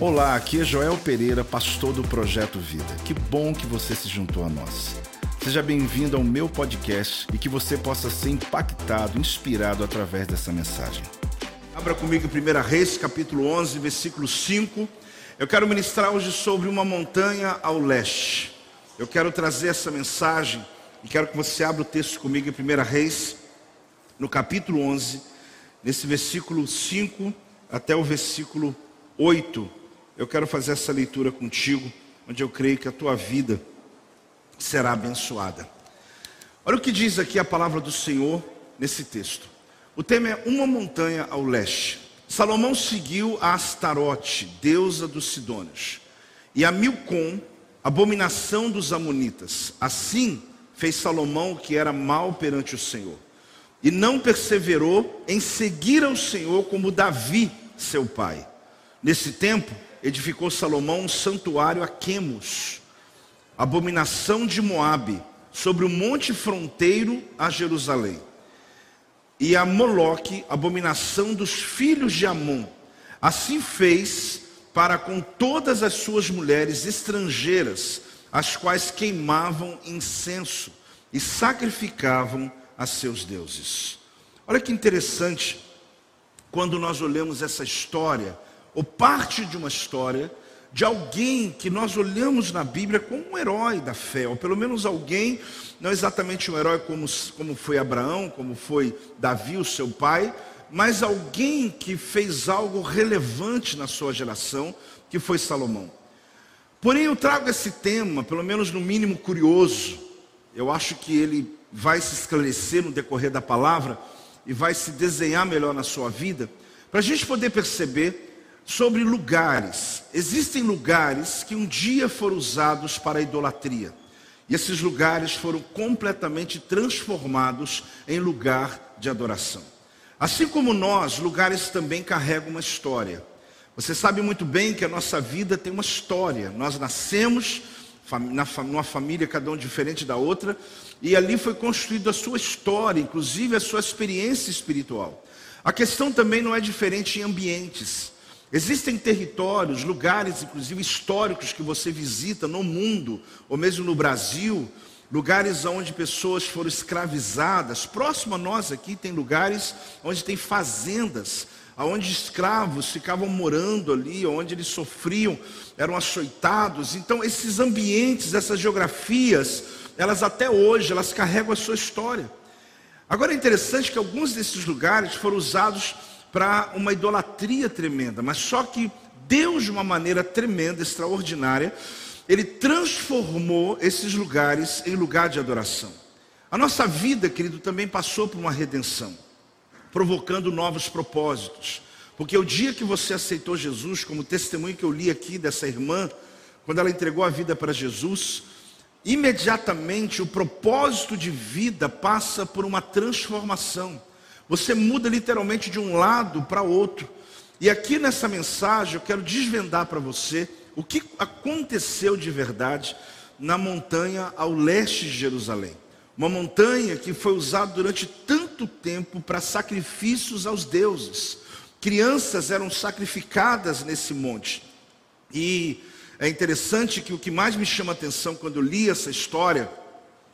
Olá, aqui é Joel Pereira, pastor do Projeto Vida. Que bom que você se juntou a nós. Seja bem-vindo ao meu podcast e que você possa ser impactado, inspirado através dessa mensagem. Abra comigo em 1 Reis, capítulo 11, versículo 5. Eu quero ministrar hoje sobre uma montanha ao leste. Eu quero trazer essa mensagem e quero que você abra o texto comigo em 1 Reis, no capítulo 11, nesse versículo 5 até o versículo 8. Eu quero fazer essa leitura contigo, onde eu creio que a tua vida será abençoada. Olha o que diz aqui a palavra do Senhor nesse texto. O tema é uma montanha ao leste. Salomão seguiu a Astarote, deusa dos Sidônios, e a Milcom, abominação dos Amonitas. Assim fez Salomão o que era mal perante o Senhor. E não perseverou em seguir ao Senhor como Davi, seu pai. Nesse tempo, edificou Salomão um santuário a Quemos, abominação de Moabe, sobre o monte fronteiro a Jerusalém. E a Moloque, abominação dos filhos de Amon. Assim fez para com todas as suas mulheres estrangeiras, as quais queimavam incenso e sacrificavam a seus deuses. Olha que interessante, quando nós olhamos essa história, ou parte de uma história, de alguém que nós olhamos na Bíblia como um herói da fé, ou pelo menos alguém, não exatamente um herói como, como foi Abraão, como foi Davi, o seu pai, mas alguém que fez algo relevante na sua geração, que foi Salomão. Porém, eu trago esse tema, pelo menos no mínimo curioso, eu acho que ele vai se esclarecer no decorrer da palavra e vai se desenhar melhor na sua vida, para a gente poder perceber sobre lugares. Existem lugares que um dia foram usados para a idolatria. E esses lugares foram completamente transformados em lugar de adoração. Assim como nós, lugares também carregam uma história. Você sabe muito bem que a nossa vida tem uma história. Nós nascemos numa família, cada um diferente da outra, e ali foi construída a sua história, inclusive a sua experiência espiritual. A questão também não é diferente em ambientes. Existem territórios, lugares, inclusive históricos, que você visita no mundo, ou mesmo no Brasil, lugares onde pessoas foram escravizadas. Próximo a nós aqui tem lugares onde tem fazendas, onde escravos ficavam morando ali, onde eles sofriam, eram açoitados. Então, esses ambientes, essas geografias, elas até hoje, elas carregam a sua história. Agora é interessante que alguns desses lugares foram usados para uma idolatria tremenda, mas só que Deus, de uma maneira tremenda, extraordinária, Ele transformou esses lugares em lugar de adoração. A nossa vida, querido, também passou por uma redenção, provocando novos propósitos. Porque o dia que você aceitou Jesus, como testemunho que eu li aqui dessa irmã, quando ela entregou a vida para Jesus, imediatamente o propósito de vida passa por uma transformação. Você muda literalmente de um lado para outro. E aqui nessa mensagem eu quero desvendar para você o que aconteceu de verdade na montanha ao leste de Jerusalém. Uma montanha que foi usada durante tanto tempo para sacrifícios aos deuses. Crianças eram sacrificadas nesse monte. E é interessante que o que mais me chama atenção quando eu li essa história,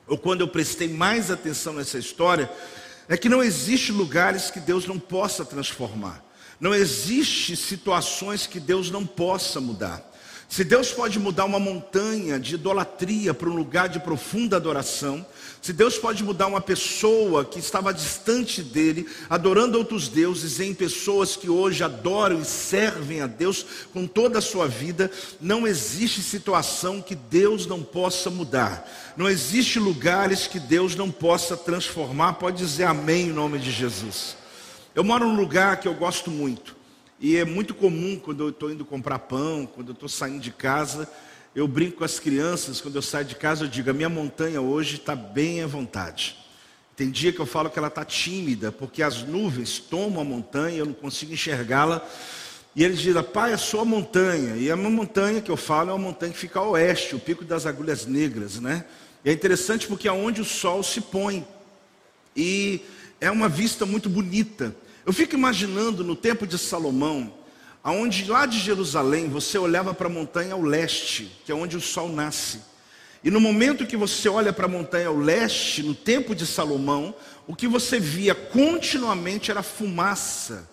ou quando eu prestei mais atenção nessa história, é que não existe lugares que Deus não possa transformar. Não existe situações que Deus não possa mudar. Se Deus pode mudar uma montanha de idolatria para um lugar de profunda adoração, se Deus pode mudar uma pessoa que estava distante dele, adorando outros deuses, em pessoas que hoje adoram e servem a Deus com toda a sua vida, não existe situação que Deus não possa mudar. Não existe lugares que Deus não possa transformar. Pode dizer amém em nome de Jesus. Eu moro num lugar que eu gosto muito. E é muito comum quando eu estou indo comprar pão, quando eu estou saindo de casa, eu brinco com as crianças, quando eu saio de casa, eu digo: a minha montanha hoje está bem à vontade. Tem dia que eu falo que ela está tímida, porque as nuvens tomam a montanha, eu não consigo enxergá-la. E eles dizem, pai, é sua montanha. E a minha montanha que eu falo é uma montanha que fica a oeste, o pico das agulhas negras, né? E é interessante porque é onde o sol se põe. E é uma vista muito bonita. Eu fico imaginando no tempo de Salomão, aonde lá de Jerusalém você olhava para a montanha ao leste, que é onde o sol nasce. E no momento que você olha para a montanha ao leste, no tempo de Salomão, o que você via continuamente era fumaça,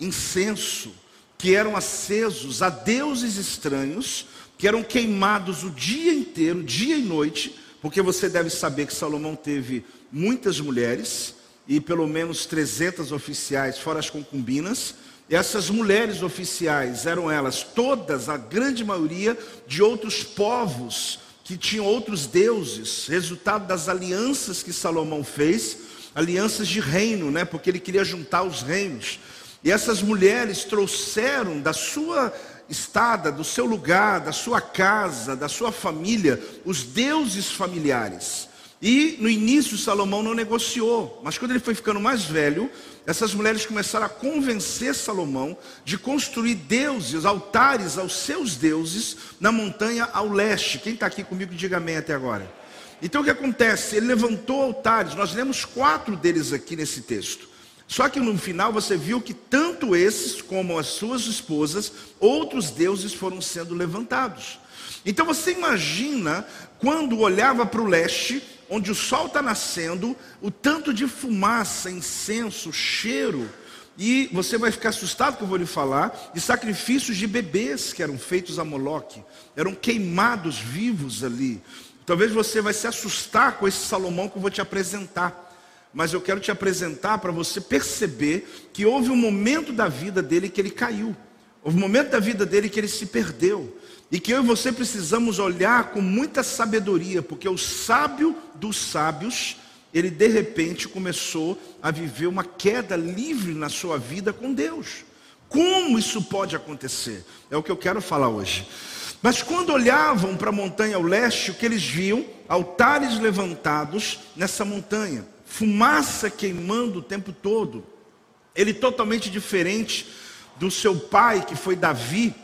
incenso, que eram acesos a deuses estranhos, que eram queimados o dia inteiro, dia e noite, porque você deve saber que Salomão teve muitas mulheres e pelo menos 300 oficiais, fora as concubinas. Essas mulheres oficiais eram elas todas, a grande maioria, de outros povos que tinham outros deuses, resultado das alianças que Salomão fez, alianças de reino, né? Porque ele queria juntar os reinos. E essas mulheres trouxeram da sua estada, do seu lugar, da sua casa, da sua família, os deuses familiares. E no início Salomão não negociou, mas quando ele foi ficando mais velho, essas mulheres começaram a convencer Salomão de construir deuses, altares aos seus deuses na montanha ao leste. Quem está aqui comigo, diga amém até agora. Então o que acontece? Ele levantou altares, nós lemos quatro deles aqui nesse texto. Só que no final você viu que tanto esses como as suas esposas, outros deuses foram sendo levantados. Então você imagina quando olhava para o leste, onde o sol está nascendo, o tanto de fumaça, incenso, cheiro, e você vai ficar assustado que eu vou lhe falar de sacrifícios de bebês que eram feitos a Moloque, eram queimados vivos ali. Talvez você vai se assustar com esse Salomão que eu vou te apresentar mas eu quero te apresentar para você perceber que houve um momento da vida dele que ele caiu. Houve um momento da vida dele que ele se perdeu. E que eu e você precisamos olhar com muita sabedoria, porque o sábio dos sábios, ele de repente começou a viver uma queda livre na sua vida com Deus. Como isso pode acontecer? É o que eu quero falar hoje. Mas quando olhavam para a montanha ao leste, o que eles viam? Altares levantados nessa montanha fumaça queimando o tempo todo. Ele totalmente diferente do seu pai, que foi Davi.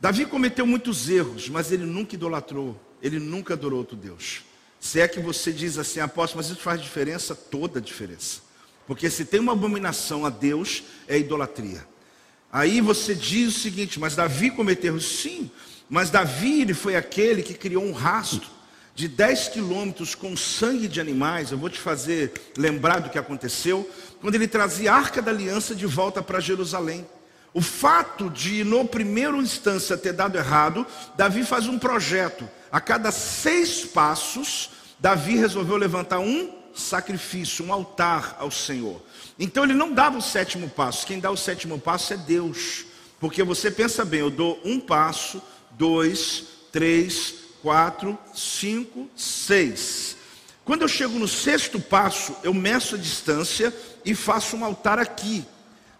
Davi cometeu muitos erros, mas ele nunca idolatrou, ele nunca adorou outro Deus. Se é que você diz assim, apóstolo, mas isso faz diferença, toda a diferença. Porque se tem uma abominação a Deus, é idolatria. Aí você diz o seguinte, mas Davi cometeu erros? Sim, mas Davi ele foi aquele que criou um rastro de 10 quilômetros com sangue de animais, eu vou te fazer lembrar do que aconteceu, quando ele trazia a arca da aliança de volta para Jerusalém. O fato de, no primeiro instância, ter dado errado, Davi faz um projeto. A cada seis passos, Davi resolveu levantar um sacrifício, um altar ao Senhor. Então ele não dava o sétimo passo, quem dá o sétimo passo é Deus. Porque você pensa bem, eu dou um passo, dois, três, quatro, cinco, seis. Quando eu chego no sexto passo, eu meço a distância e faço um altar aqui.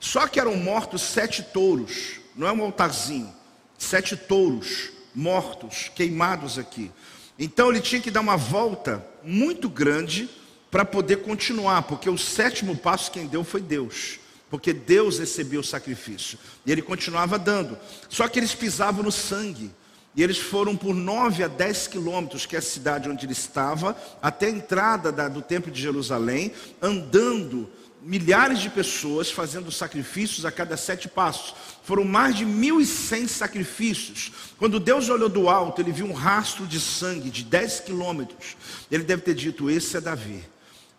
Só que eram mortos sete touros, não é um altarzinho, sete touros mortos, queimados aqui. Então ele tinha que dar uma volta muito grande para poder continuar, porque o sétimo passo quem deu foi Deus, porque Deus recebeu o sacrifício e ele continuava dando. Só que eles pisavam no sangue. E eles foram por 9 a 10 quilômetros, que é a cidade onde ele estava, até a entrada da, do templo de Jerusalém, andando milhares de pessoas fazendo sacrifícios a cada sete passos. Foram mais de 1.100 sacrifícios. Quando Deus olhou do alto, ele viu um rastro de sangue de 10 quilômetros. Ele deve ter dito: Esse é Davi,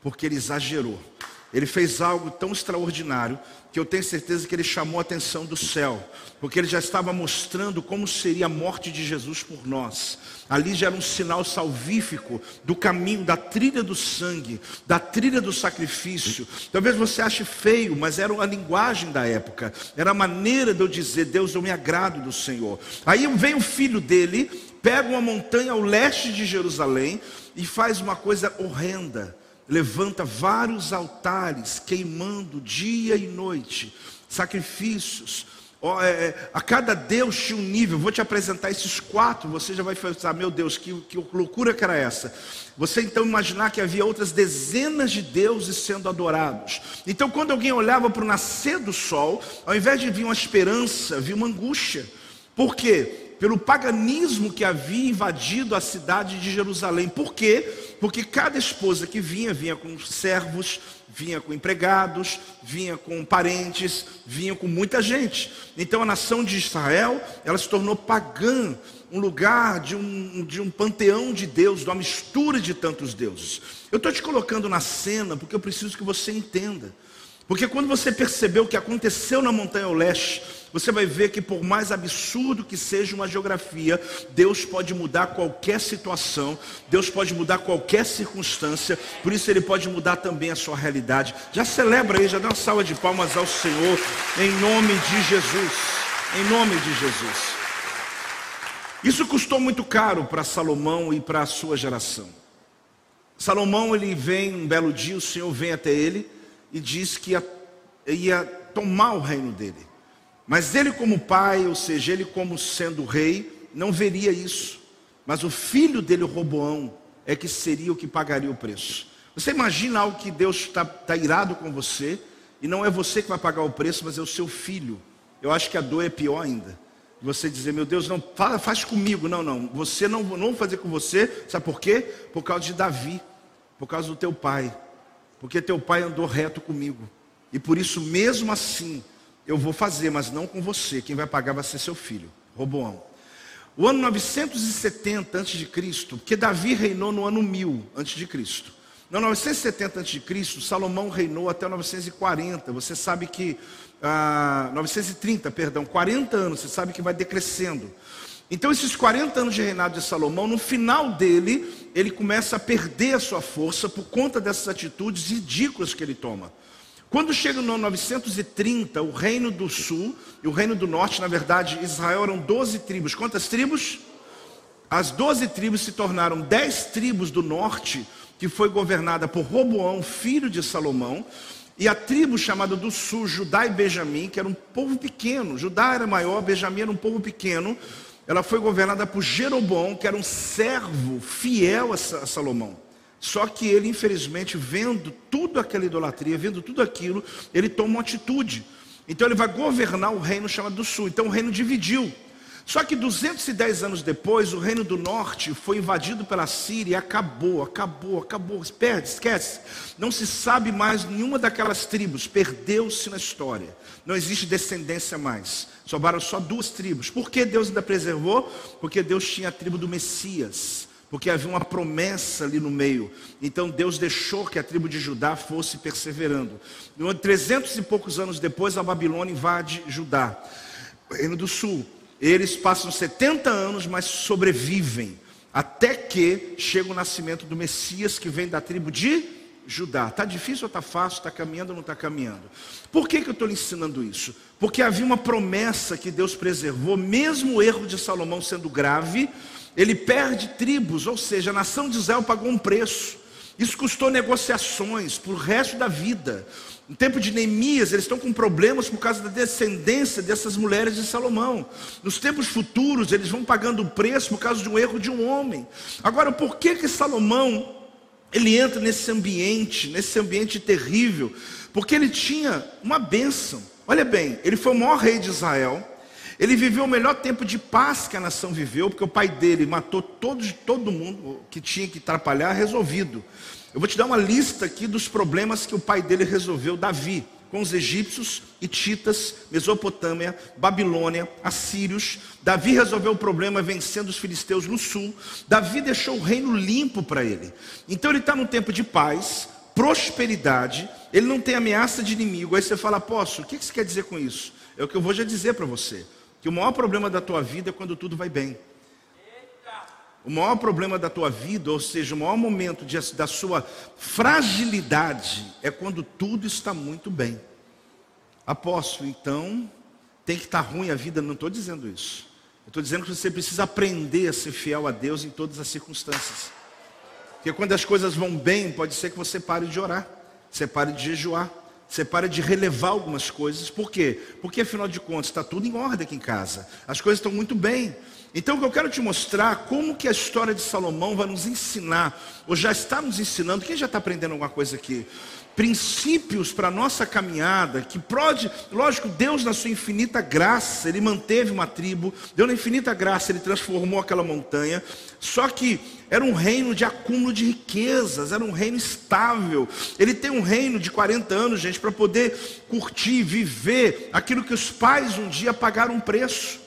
porque ele exagerou. Ele fez algo tão extraordinário que eu tenho certeza que ele chamou a atenção do céu, porque ele já estava mostrando como seria a morte de Jesus por nós. Ali já era um sinal salvífico do caminho, da trilha do sangue, da trilha do sacrifício. Talvez você ache feio, mas era a linguagem da época, era a maneira de eu dizer: Deus, eu me agrado do Senhor. Aí vem o filho dele, pega uma montanha ao leste de Jerusalém e faz uma coisa horrenda levanta vários altares, queimando dia e noite, sacrifícios. Oh, é, a cada Deus tinha um nível. Vou te apresentar esses quatro. Você já vai pensar, meu Deus, que, que loucura que era essa? Você então imaginar que havia outras dezenas de deuses sendo adorados. Então, quando alguém olhava para o nascer do sol, ao invés de vir uma esperança, via uma angústia. Por quê? Pelo paganismo que havia invadido a cidade de Jerusalém. Por quê? Porque cada esposa que vinha, vinha com servos, vinha com empregados, vinha com parentes, vinha com muita gente. Então a nação de Israel, ela se tornou pagã, um lugar de um, de um panteão de deuses, de uma mistura de tantos deuses. Eu estou te colocando na cena porque eu preciso que você entenda. Porque quando você perceber o que aconteceu na Montanha Leste, você vai ver que por mais absurdo que seja uma geografia, Deus pode mudar qualquer situação, Deus pode mudar qualquer circunstância, por isso Ele pode mudar também a sua realidade. Já celebra aí, já dá uma salva de palmas ao Senhor, em nome de Jesus. Em nome de Jesus. Isso custou muito caro para Salomão e para a sua geração. Salomão, ele vem um belo dia, o Senhor vem até ele e diz que ia, ia tomar o reino dele. Mas ele, como pai, ou seja, ele, como sendo rei, não veria isso. Mas o filho dele, Roboão, é que seria o que pagaria o preço. Você imagina algo que Deus está tá irado com você, e não é você que vai pagar o preço, mas é o seu filho. Eu acho que a dor é pior ainda. Você dizer, meu Deus, não fala, faz comigo. Não, não. Você não, não vou fazer com você. Sabe por quê? Por causa de Davi, por causa do teu pai porque teu pai andou reto comigo. E por isso, mesmo assim, eu vou fazer, mas não com você. Quem vai pagar vai ser seu filho, Roboão. O ano 970 a.C., porque Davi reinou no ano 1000 a.C. No 970 a.C., Salomão reinou até 940. Você sabe que. Ah, 930, perdão, 40 anos, você sabe que vai decrescendo. Então, esses 40 anos de reinado de Salomão, no final dele, ele começa a perder a sua força por conta dessas atitudes ridículas que ele toma. Quando chega no 930, o reino do sul e o reino do norte, na verdade, Israel eram 12 tribos. Quantas tribos? As 12 tribos se tornaram 10 tribos do norte, que foi governada por Roboão, filho de Salomão, e a tribo chamada do sul, Judá e Benjamim, que era um povo pequeno. Judá era maior, Benjamim era um povo pequeno ela foi governada por Jeroboão, que era um servo fiel a Salomão. Só que ele, infelizmente, vendo tudo aquela idolatria, vendo tudo aquilo, ele toma uma atitude. Então ele vai governar o reino chamado do sul. Então o reino dividiu. Só que 210 anos depois, o reino do norte foi invadido pela Síria e acabou, acabou, acabou. Perde, esquece. Não se sabe mais nenhuma daquelas tribos, perdeu-se na história. Não existe descendência mais. Sobraram só duas tribos. Por que Deus ainda preservou? Porque Deus tinha a tribo do Messias. Porque havia uma promessa ali no meio. Então Deus deixou que a tribo de Judá fosse perseverando. Trezentos e poucos anos depois, a Babilônia invade Judá, reino do sul. Eles passam 70 anos, mas sobrevivem. Até que chega o nascimento do Messias, que vem da tribo de Judá. Está difícil ou está fácil? Está caminhando ou não está caminhando? Por que, que eu estou ensinando isso? Porque havia uma promessa que Deus preservou, mesmo o erro de Salomão sendo grave, ele perde tribos, ou seja, a nação de Israel pagou um preço. Isso custou negociações para o resto da vida. No tempo de Neemias, eles estão com problemas por causa da descendência dessas mulheres de Salomão. Nos tempos futuros, eles vão pagando o preço por causa de um erro de um homem. Agora, por que que Salomão ele entra nesse ambiente, nesse ambiente terrível? Porque ele tinha uma bênção. Olha bem, ele foi o maior rei de Israel. Ele viveu o melhor tempo de paz que a nação viveu, porque o pai dele matou todo, todo mundo que tinha que atrapalhar, resolvido. Eu vou te dar uma lista aqui dos problemas que o pai dele resolveu, Davi, com os egípcios, hititas, Mesopotâmia, Babilônia, assírios. Davi resolveu o problema vencendo os filisteus no sul. Davi deixou o reino limpo para ele. Então ele está num tempo de paz, prosperidade, ele não tem ameaça de inimigo. Aí você fala, apóstolo, o que você quer dizer com isso? É o que eu vou já dizer para você: que o maior problema da tua vida é quando tudo vai bem. O maior problema da tua vida, ou seja, o maior momento de, da sua fragilidade, é quando tudo está muito bem. Apóstolo, então, tem que estar ruim a vida, não estou dizendo isso. Estou dizendo que você precisa aprender a ser fiel a Deus em todas as circunstâncias. Porque quando as coisas vão bem, pode ser que você pare de orar, você pare de jejuar, você para de relevar algumas coisas. Por quê? Porque afinal de contas está tudo em ordem aqui em casa. As coisas estão muito bem. Então o que eu quero te mostrar, como que a história de Salomão vai nos ensinar, ou já está nos ensinando, quem já está aprendendo alguma coisa aqui? Princípios para a nossa caminhada, que pode, lógico, Deus na sua infinita graça, Ele manteve uma tribo, Deus na infinita graça, Ele transformou aquela montanha, só que era um reino de acúmulo de riquezas, era um reino estável. Ele tem um reino de 40 anos, gente, para poder curtir, viver aquilo que os pais um dia pagaram um preço.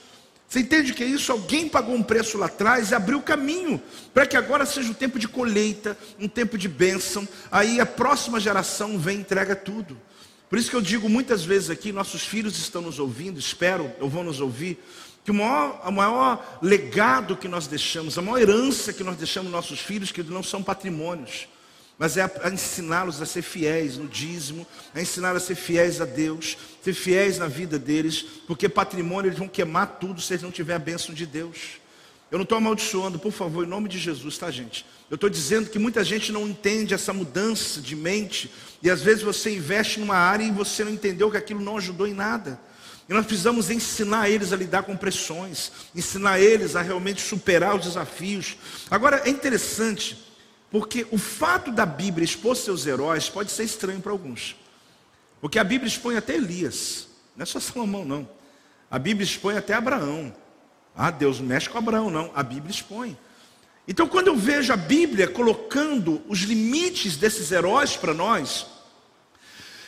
Você entende que é isso? Alguém pagou um preço lá atrás e abriu o caminho para que agora seja um tempo de colheita, um tempo de bênção. Aí a próxima geração vem e entrega tudo. Por isso que eu digo muitas vezes aqui, nossos filhos estão nos ouvindo, espero, ou vão nos ouvir, que o maior, o maior legado que nós deixamos, a maior herança que nós deixamos nossos filhos, que não são patrimônios, mas é a, ensiná-los a ser fiéis no dízimo, a ensinar a ser fiéis a Deus, ser fiéis na vida deles, porque patrimônio eles vão queimar tudo se eles não tiverem a bênção de Deus. Eu não estou amaldiçoando, por favor, em nome de Jesus, tá, gente? Eu estou dizendo que muita gente não entende essa mudança de mente, e às vezes você investe numa área e você não entendeu que aquilo não ajudou em nada. E nós precisamos ensinar eles a lidar com pressões, ensinar eles a realmente superar os desafios. Agora é interessante porque o fato da Bíblia expor seus heróis pode ser estranho para alguns. Porque a Bíblia expõe até Elias, não é só Salomão, não. A Bíblia expõe até Abraão. Ah, Deus mexe com Abraão, não. A Bíblia expõe. Então, quando eu vejo a Bíblia colocando os limites desses heróis para nós,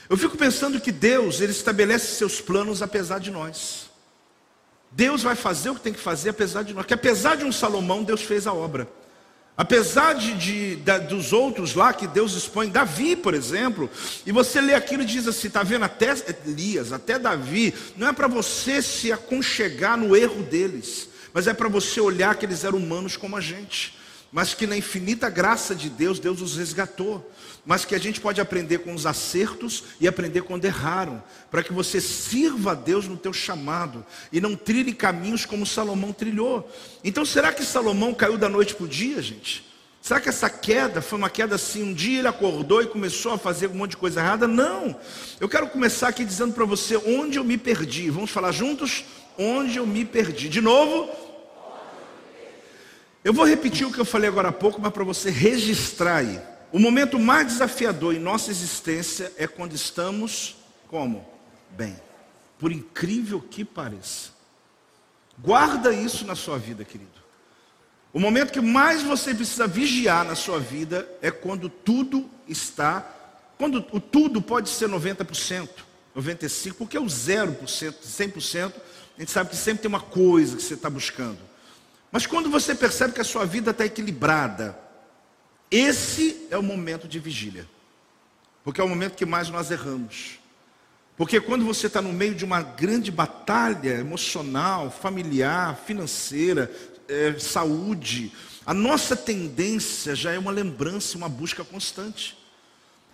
eu fico pensando que Deus, Ele estabelece seus planos apesar de nós. Deus vai fazer o que tem que fazer apesar de nós. Que apesar de um Salomão, Deus fez a obra. Apesar de, de, dos outros lá que Deus expõe, Davi, por exemplo, e você lê aquilo e diz assim: está vendo? Até Elias, até Davi, não é para você se aconchegar no erro deles, mas é para você olhar que eles eram humanos como a gente mas que na infinita graça de Deus, Deus os resgatou. Mas que a gente pode aprender com os acertos e aprender quando erraram, para que você sirva a Deus no teu chamado e não trilhe caminhos como Salomão trilhou. Então, será que Salomão caiu da noite para o dia, gente? Será que essa queda foi uma queda assim? Um dia ele acordou e começou a fazer um monte de coisa errada? Não. Eu quero começar aqui dizendo para você onde eu me perdi. Vamos falar juntos? Onde eu me perdi. De novo, eu vou repetir o que eu falei agora há pouco, mas para você registrar aí. O momento mais desafiador em nossa existência é quando estamos como? Bem. Por incrível que pareça. Guarda isso na sua vida, querido. O momento que mais você precisa vigiar na sua vida é quando tudo está, quando o tudo pode ser 90%, 95%, porque o 0%, 100%, a gente sabe que sempre tem uma coisa que você está buscando. Mas quando você percebe que a sua vida está equilibrada, esse é o momento de vigília. Porque é o momento que mais nós erramos. Porque quando você está no meio de uma grande batalha emocional, familiar, financeira, é, saúde, a nossa tendência já é uma lembrança, uma busca constante.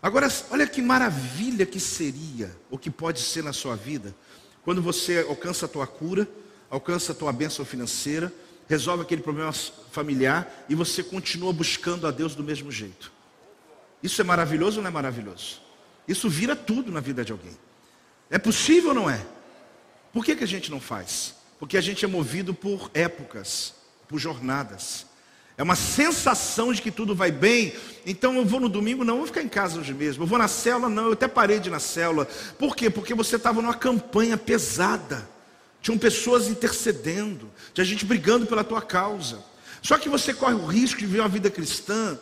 Agora, olha que maravilha que seria, o que pode ser na sua vida, quando você alcança a tua cura, alcança a tua bênção financeira, resolve aquele problema familiar e você continua buscando a Deus do mesmo jeito. Isso é maravilhoso ou não é maravilhoso? Isso vira tudo na vida de alguém. É possível ou não é? Por que, que a gente não faz? Porque a gente é movido por épocas, por jornadas. É uma sensação de que tudo vai bem. Então eu vou no domingo, não, eu vou ficar em casa hoje mesmo. Eu vou na célula, não, eu até parei de ir na célula. Por quê? Porque você estava numa campanha pesada. Tinham pessoas intercedendo, tinha gente brigando pela tua causa. Só que você corre o risco de viver uma vida cristã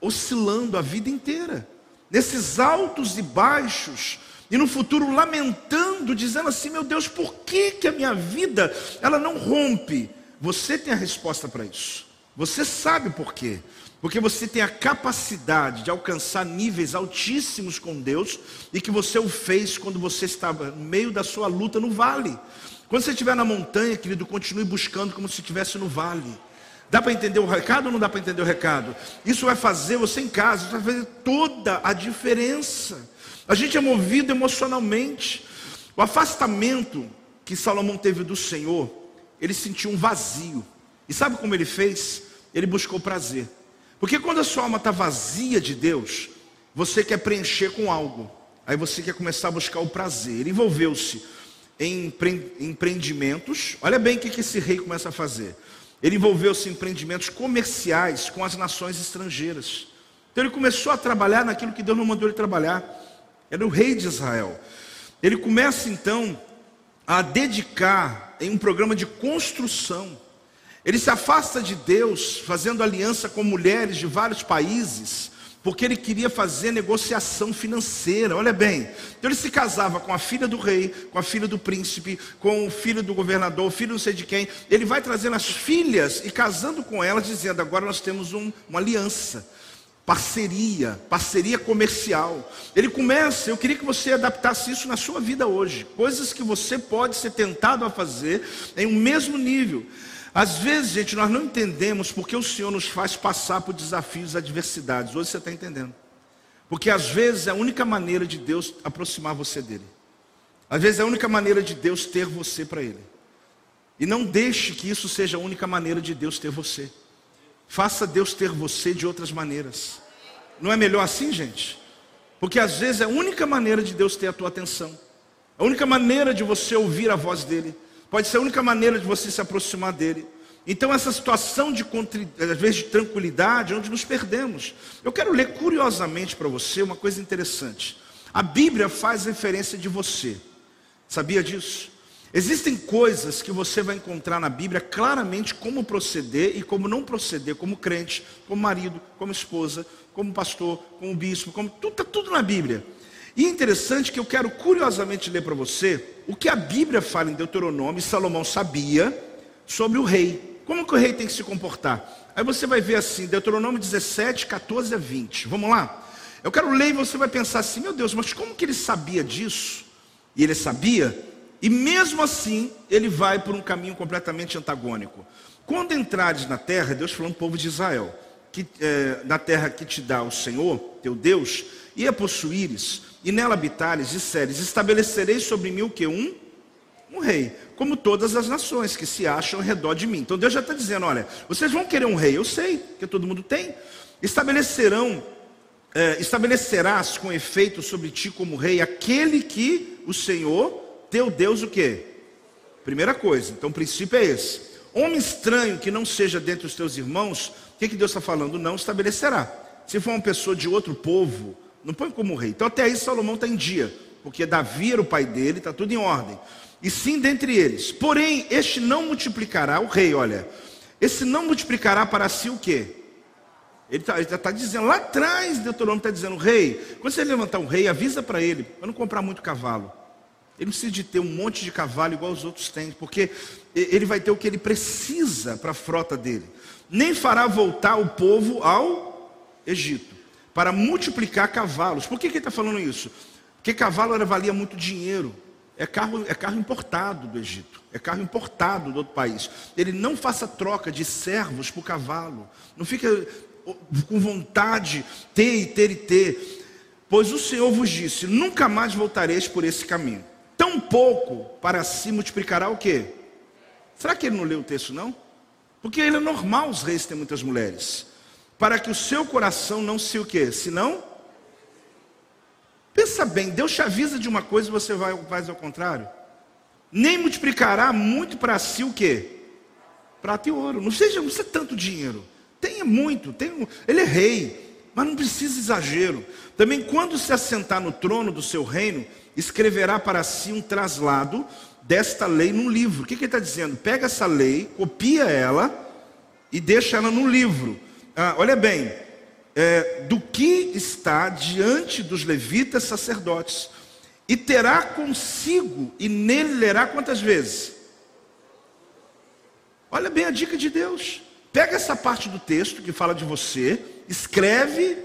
oscilando a vida inteira, nesses altos e baixos, e no futuro lamentando, dizendo assim: meu Deus, por que, que a minha vida ela não rompe? Você tem a resposta para isso. Você sabe por quê. Porque você tem a capacidade de alcançar níveis altíssimos com Deus e que você o fez quando você estava no meio da sua luta no vale. Quando você estiver na montanha, querido, continue buscando como se estivesse no vale. Dá para entender o recado ou não dá para entender o recado? Isso vai fazer você em casa, isso vai fazer toda a diferença. A gente é movido emocionalmente. O afastamento que Salomão teve do Senhor, ele sentiu um vazio. E sabe como ele fez? Ele buscou prazer. Porque quando a sua alma está vazia de Deus, você quer preencher com algo. Aí você quer começar a buscar o prazer. Ele envolveu-se em empreendimentos. Olha bem o que esse rei começa a fazer. Ele envolveu-se em empreendimentos comerciais com as nações estrangeiras. Então ele começou a trabalhar naquilo que Deus não mandou ele trabalhar. Era o rei de Israel. Ele começa então a dedicar em um programa de construção. Ele se afasta de Deus, fazendo aliança com mulheres de vários países, porque ele queria fazer negociação financeira. Olha bem, então ele se casava com a filha do rei, com a filha do príncipe, com o filho do governador, o filho não sei de quem. Ele vai trazendo as filhas e casando com elas, dizendo: agora nós temos um, uma aliança parceria, parceria comercial. Ele começa, eu queria que você adaptasse isso na sua vida hoje. Coisas que você pode ser tentado a fazer em um mesmo nível. Às vezes, gente, nós não entendemos porque o Senhor nos faz passar por desafios, adversidades. Hoje você está entendendo. Porque às vezes é a única maneira de Deus aproximar você dele. Às vezes é a única maneira de Deus ter você para ele. E não deixe que isso seja a única maneira de Deus ter você. Faça Deus ter você de outras maneiras. Não é melhor assim, gente? Porque às vezes é a única maneira de Deus ter a tua atenção. A única maneira de você ouvir a voz dele. Pode ser a única maneira de você se aproximar dele. Então, essa situação de, às vezes, de tranquilidade, é onde nos perdemos. Eu quero ler curiosamente para você uma coisa interessante. A Bíblia faz referência de você. Sabia disso? Existem coisas que você vai encontrar na Bíblia claramente como proceder e como não proceder, como crente, como marido, como esposa, como pastor, como bispo, como tudo está tudo na Bíblia. E interessante que eu quero curiosamente ler para você o que a Bíblia fala em Deuteronômio, Salomão sabia sobre o rei. Como que o rei tem que se comportar? Aí você vai ver assim, Deuteronômio 17, 14 a 20. Vamos lá? Eu quero ler e você vai pensar assim, meu Deus, mas como que ele sabia disso? E ele sabia e mesmo assim, ele vai por um caminho completamente antagônico. Quando entrares na terra, Deus falou um povo de Israel, que, é, na terra que te dá o Senhor, teu Deus, e a possuíres, e nela habitares, disseres, estabelecerei sobre mim o que? Um? Um rei, como todas as nações que se acham ao redor de mim. Então Deus já está dizendo: olha, vocês vão querer um rei, eu sei, que todo mundo tem. Estabelecerão, é, estabelecerás com efeito sobre ti como rei aquele que o Senhor teu Deus o quê? Primeira coisa, então o princípio é esse. Homem estranho que não seja dentre os teus irmãos, o que, que Deus está falando? Não estabelecerá. Se for uma pessoa de outro povo, não põe como rei. Então até aí Salomão está em dia, porque Davi era o pai dele, está tudo em ordem. E sim dentre eles. Porém, este não multiplicará, o rei, olha, esse não multiplicará para si o quê? Ele está tá dizendo, lá atrás, Deuteronômio está dizendo, rei, quando você levantar um rei, avisa para ele, para não comprar muito cavalo. Ele precisa de ter um monte de cavalo igual os outros têm, porque ele vai ter o que ele precisa para a frota dele. Nem fará voltar o povo ao Egito para multiplicar cavalos. Por que, que ele está falando isso? Porque cavalo era, valia muito dinheiro. É carro, é carro importado do Egito, é carro importado do outro país. Ele não faça troca de servos por cavalo. Não fica com vontade ter e ter e ter. Pois o Senhor vos disse: nunca mais voltareis por esse caminho tão pouco para si multiplicará o quê? Será que ele não leu o texto não? Porque ele é normal os reis terem muitas mulheres. Para que o seu coração não se o quê? Senão Pensa bem, Deus te avisa de uma coisa e você vai faz ao contrário. Nem multiplicará muito para si o quê? Prata e ouro. Não seja, não seja tanto dinheiro. Tenha muito, tenha, ele é rei, mas não precisa exagero. Também quando se assentar no trono do seu reino, escreverá para si um traslado desta lei num livro. O que, que ele está dizendo? Pega essa lei, copia ela e deixa ela no livro. Ah, olha bem, é, do que está diante dos levitas sacerdotes, e terá consigo, e nele lerá quantas vezes? Olha bem a dica de Deus. Pega essa parte do texto que fala de você, escreve,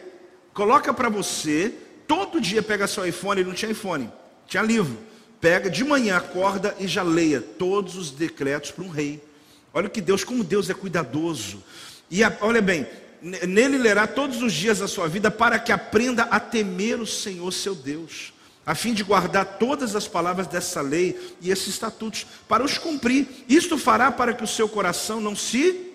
coloca para você, todo dia pega seu iPhone, ele não tinha iPhone. Tinha livro. Pega de manhã, acorda e já leia todos os decretos para um rei. Olha que Deus, como Deus é cuidadoso. E a, olha bem, nele lerá todos os dias da sua vida para que aprenda a temer o Senhor seu Deus, a fim de guardar todas as palavras dessa lei e esses estatutos, para os cumprir. Isto fará para que o seu coração não se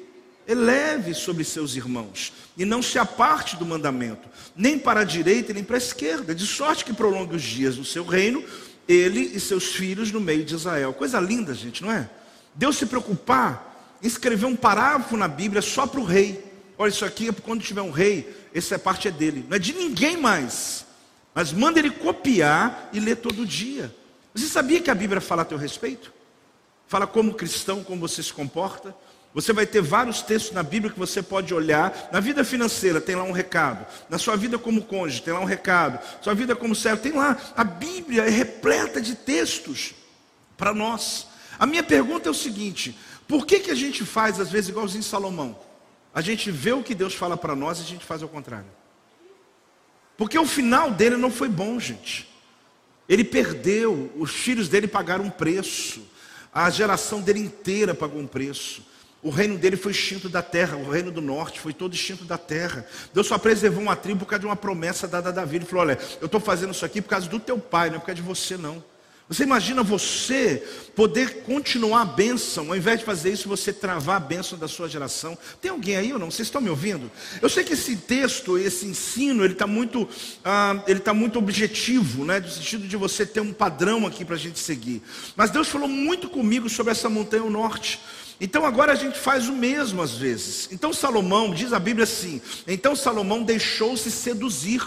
eleve sobre seus irmãos, e não se aparte do mandamento, nem para a direita nem para a esquerda, de sorte que prolongue os dias do seu reino, ele e seus filhos no meio de Israel. Coisa linda, gente, não é? Deus se preocupar em escrever um parágrafo na Bíblia só para o rei. Olha, isso aqui é quando tiver um rei, essa parte é dele, não é de ninguém mais. Mas manda ele copiar e ler todo dia. Você sabia que a Bíblia fala a teu respeito? Fala como cristão, como você se comporta. Você vai ter vários textos na Bíblia que você pode olhar. Na vida financeira tem lá um recado. Na sua vida como cônjuge tem lá um recado. Sua vida como servo tem lá. A Bíblia é repleta de textos para nós. A minha pergunta é o seguinte: por que, que a gente faz às vezes igualzinho Salomão? A gente vê o que Deus fala para nós e a gente faz ao contrário. Porque o final dele não foi bom, gente. Ele perdeu, os filhos dele pagaram um preço, a geração dele inteira pagou um preço. O reino dele foi extinto da terra, o reino do norte foi todo extinto da terra. Deus só preservou uma tribo por causa de uma promessa dada a Davi. Ele falou: Olha, eu estou fazendo isso aqui por causa do teu pai, não é por causa de você, não. Você imagina você poder continuar a bênção, ao invés de fazer isso, você travar a bênção da sua geração. Tem alguém aí ou não? Vocês estão me ouvindo? Eu sei que esse texto, esse ensino, ele está muito, ah, ele tá muito objetivo, né? no sentido de você ter um padrão aqui para a gente seguir. Mas Deus falou muito comigo sobre essa montanha ao norte. Então agora a gente faz o mesmo às vezes. Então Salomão, diz a Bíblia assim: então Salomão deixou-se seduzir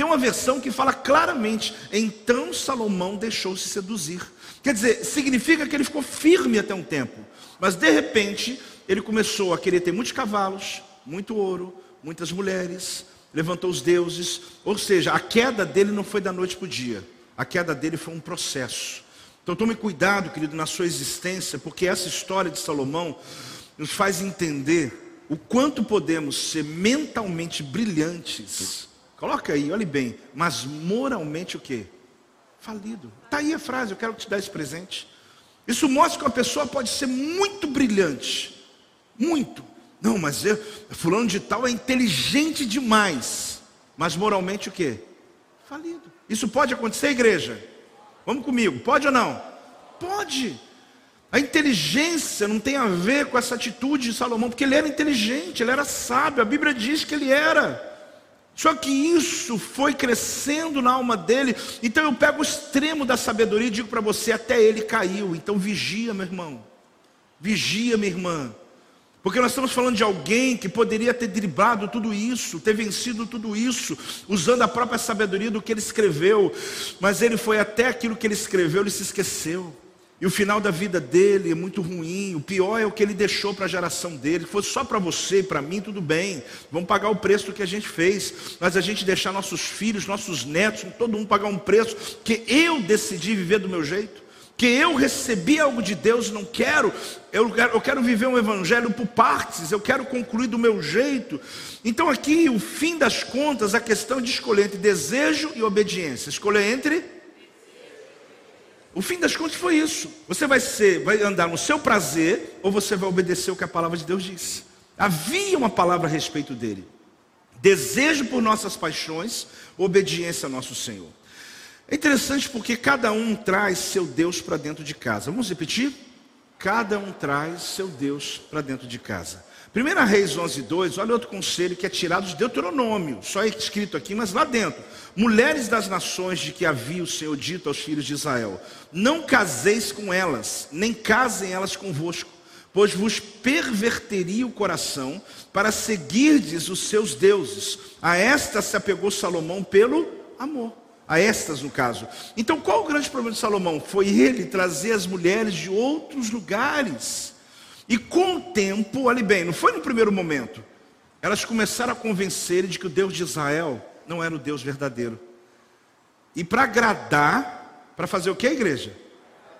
tem uma versão que fala claramente: então Salomão deixou-se seduzir. Quer dizer, significa que ele ficou firme até um tempo, mas de repente ele começou a querer ter muitos cavalos, muito ouro, muitas mulheres, levantou os deuses. Ou seja, a queda dele não foi da noite para o dia, a queda dele foi um processo. Então tome cuidado, querido, na sua existência, porque essa história de Salomão nos faz entender o quanto podemos ser mentalmente brilhantes Coloca aí, olhe bem. Mas moralmente o quê? Falido. Está aí a frase, eu quero te dar esse presente. Isso mostra que uma pessoa pode ser muito brilhante. Muito. Não, mas eu, fulano de tal é inteligente demais. Mas moralmente o quê? Falido. Isso pode acontecer, igreja? Vamos comigo, pode ou não? Pode. A inteligência não tem a ver com essa atitude de Salomão, porque ele era inteligente, ele era sábio, a Bíblia diz que ele era. Só que isso foi crescendo na alma dele. Então eu pego o extremo da sabedoria e digo para você: até ele caiu. Então vigia, meu irmão. Vigia, minha irmã. Porque nós estamos falando de alguém que poderia ter driblado tudo isso, ter vencido tudo isso, usando a própria sabedoria do que ele escreveu. Mas ele foi até aquilo que ele escreveu, ele se esqueceu. E o final da vida dele é muito ruim. O pior é o que ele deixou para a geração dele. Se fosse só para você para mim, tudo bem. Vamos pagar o preço do que a gente fez. Mas a gente deixar nossos filhos, nossos netos, todo mundo pagar um preço que eu decidi viver do meu jeito. Que eu recebi algo de Deus e não quero. Eu quero, eu quero viver um evangelho por partes. Eu quero concluir do meu jeito. Então aqui, o fim das contas, a questão de escolher entre desejo e obediência. Escolher entre o fim das contas foi isso. Você vai ser, vai andar no seu prazer ou você vai obedecer o que a palavra de Deus disse. Havia uma palavra a respeito dele. Desejo por nossas paixões, obediência ao nosso Senhor. É interessante porque cada um traz seu Deus para dentro de casa. Vamos repetir? Cada um traz seu Deus para dentro de casa. 1 Reis 11, 2, olha outro conselho que é tirado de Deuteronômio, só é escrito aqui, mas lá dentro. Mulheres das nações de que havia o Senhor dito aos filhos de Israel: Não caseis com elas, nem casem elas convosco, pois vos perverteria o coração para seguirdes os seus deuses. A estas se apegou Salomão pelo amor. A estas, no caso. Então, qual o grande problema de Salomão? Foi ele trazer as mulheres de outros lugares e com o tempo, olhe bem, não foi no primeiro momento. Elas começaram a convencer de que o Deus de Israel não era o Deus verdadeiro. E para agradar, para fazer o que, igreja?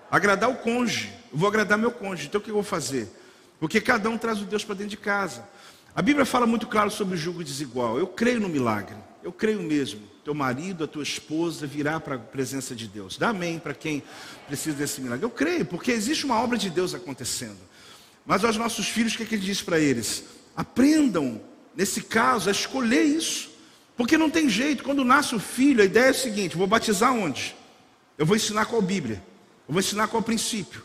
Agradar o cônjuge. Eu vou agradar meu cônjuge. Então o que eu vou fazer? Porque cada um traz o Deus para dentro de casa. A Bíblia fala muito claro sobre o jugo desigual. Eu creio no milagre. Eu creio mesmo. Teu marido, a tua esposa virá para a presença de Deus. Dá amém para quem precisa desse milagre. Eu creio, porque existe uma obra de Deus acontecendo. Mas aos nossos filhos, o que, é que ele diz para eles? Aprendam, nesse caso, a escolher isso. Porque não tem jeito, quando nasce o filho, a ideia é a seguinte: vou batizar onde? Eu vou ensinar qual Bíblia, eu vou ensinar qual princípio.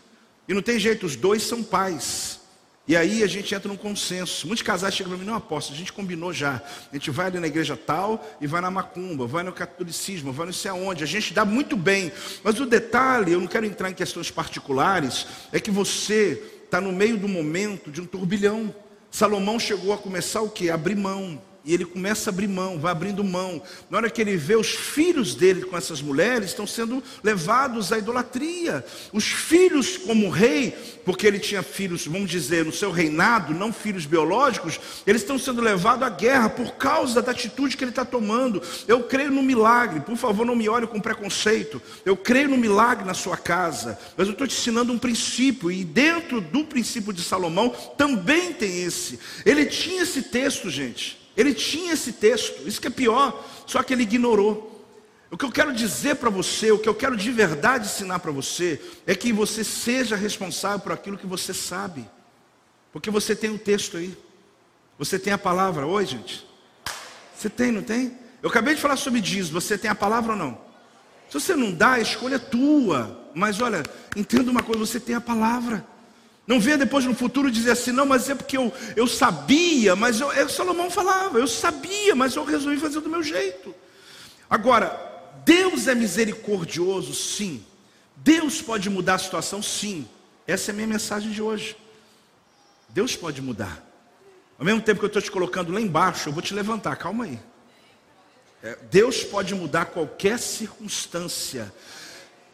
E não tem jeito, os dois são pais. E aí a gente entra num consenso. Muitos casais chegam para mim, não aposto, a gente combinou já. A gente vai ali na igreja tal e vai na macumba, vai no catolicismo, vai não sei aonde. A gente dá muito bem. Mas o detalhe, eu não quero entrar em questões particulares, é que você está no meio do momento de um turbilhão. Salomão chegou a começar o quê? Abrir mão. E ele começa a abrir mão, vai abrindo mão. Na hora que ele vê os filhos dele com essas mulheres, estão sendo levados à idolatria. Os filhos, como rei, porque ele tinha filhos, vamos dizer, no seu reinado, não filhos biológicos, eles estão sendo levados à guerra por causa da atitude que ele está tomando. Eu creio no milagre, por favor, não me olhe com preconceito. Eu creio no milagre na sua casa, mas eu estou te ensinando um princípio, e dentro do princípio de Salomão também tem esse. Ele tinha esse texto, gente. Ele tinha esse texto, isso que é pior, só que ele ignorou. O que eu quero dizer para você, o que eu quero de verdade ensinar para você, é que você seja responsável por aquilo que você sabe, porque você tem o um texto aí, você tem a palavra. Oi, gente, você tem, não tem? Eu acabei de falar sobre dízimo, você tem a palavra ou não? Se você não dá, a escolha é tua, mas olha, entenda uma coisa: você tem a palavra. Não venha depois no futuro dizer assim, não, mas é porque eu, eu sabia, mas eu, é, Salomão falava, eu sabia, mas eu resolvi fazer do meu jeito. Agora, Deus é misericordioso, sim. Deus pode mudar a situação, sim. Essa é a minha mensagem de hoje. Deus pode mudar. Ao mesmo tempo que eu estou te colocando lá embaixo, eu vou te levantar, calma aí. É, Deus pode mudar qualquer circunstância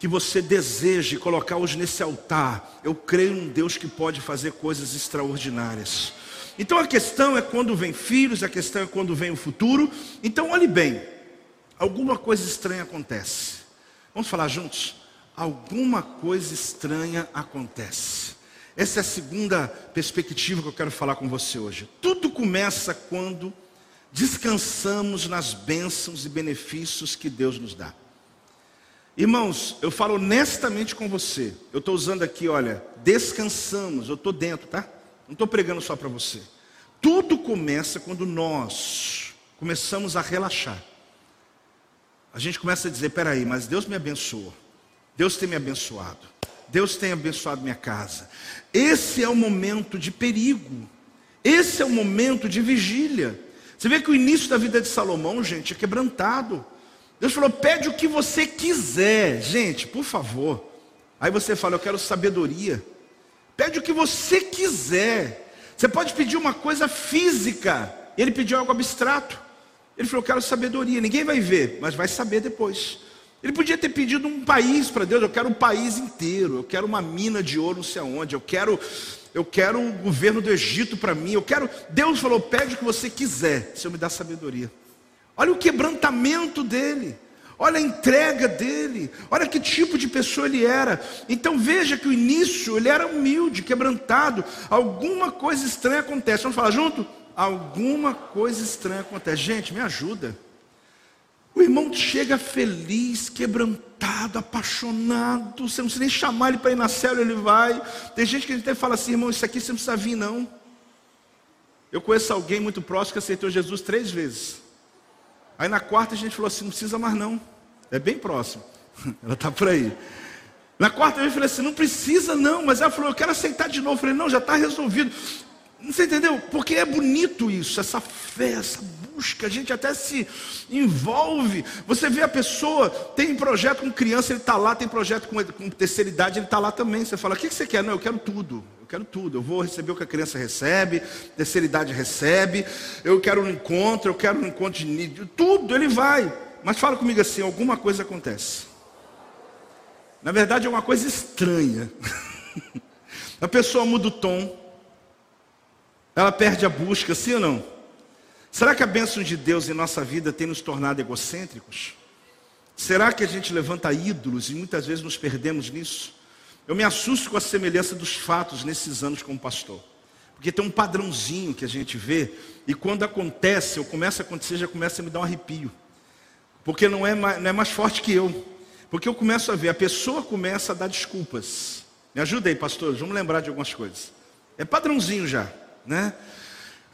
que você deseje colocar hoje nesse altar, eu creio em Deus que pode fazer coisas extraordinárias. Então a questão é quando vem filhos, a questão é quando vem o futuro. Então olhe bem, alguma coisa estranha acontece. Vamos falar juntos? Alguma coisa estranha acontece. Essa é a segunda perspectiva que eu quero falar com você hoje. Tudo começa quando descansamos nas bênçãos e benefícios que Deus nos dá. Irmãos, eu falo honestamente com você. Eu estou usando aqui, olha, descansamos, eu estou dentro, tá? Não estou pregando só para você. Tudo começa quando nós começamos a relaxar. A gente começa a dizer: peraí, mas Deus me abençoou. Deus tem me abençoado. Deus tem abençoado minha casa. Esse é o momento de perigo. Esse é o momento de vigília. Você vê que o início da vida de Salomão, gente, é quebrantado. Deus falou: pede o que você quiser. Gente, por favor. Aí você fala: eu quero sabedoria. Pede o que você quiser. Você pode pedir uma coisa física. Ele pediu algo abstrato. Ele falou: eu quero sabedoria. Ninguém vai ver, mas vai saber depois. Ele podia ter pedido um país para Deus. Eu quero um país inteiro. Eu quero uma mina de ouro, não sei aonde. Eu quero, eu quero o governo do Egito para mim. Eu quero. Deus falou: pede o que você quiser. Se eu me dar sabedoria. Olha o quebrantamento dele. Olha a entrega dele. Olha que tipo de pessoa ele era. Então veja que o início ele era humilde, quebrantado. Alguma coisa estranha acontece. Vamos falar junto? Alguma coisa estranha acontece. Gente, me ajuda. O irmão chega feliz, quebrantado, apaixonado. Você não precisa nem chamar ele para ir na célula, ele vai. Tem gente que até fala assim, irmão, isso aqui você não precisa vir, não. Eu conheço alguém muito próximo que aceitou Jesus três vezes. Aí na quarta a gente falou assim: não precisa mais não. É bem próximo. Ela está por aí. Na quarta eu falei assim: não precisa não. Mas ela falou: eu quero aceitar de novo. Eu falei: não, já está resolvido. Você entendeu? Porque é bonito isso, essa fé, essa busca, a gente até se envolve. Você vê a pessoa, tem projeto com criança, ele está lá, tem projeto com, com terceira idade, ele está lá também. Você fala, o que, que você quer? Não, eu quero tudo, eu quero tudo. Eu vou receber o que a criança recebe, terceira idade recebe, eu quero um encontro, eu quero um encontro de tudo, ele vai. Mas fala comigo assim, alguma coisa acontece. Na verdade é uma coisa estranha. a pessoa muda o tom, ela perde a busca, sim ou não? Será que a bênção de Deus em nossa vida tem nos tornado egocêntricos? Será que a gente levanta ídolos e muitas vezes nos perdemos nisso? Eu me assusto com a semelhança dos fatos nesses anos como pastor. Porque tem um padrãozinho que a gente vê, e quando acontece, ou começa a acontecer, já começa a me dar um arrepio. Porque não é, mais, não é mais forte que eu. Porque eu começo a ver, a pessoa começa a dar desculpas. Me ajuda aí, pastor, vamos lembrar de algumas coisas. É padrãozinho já né?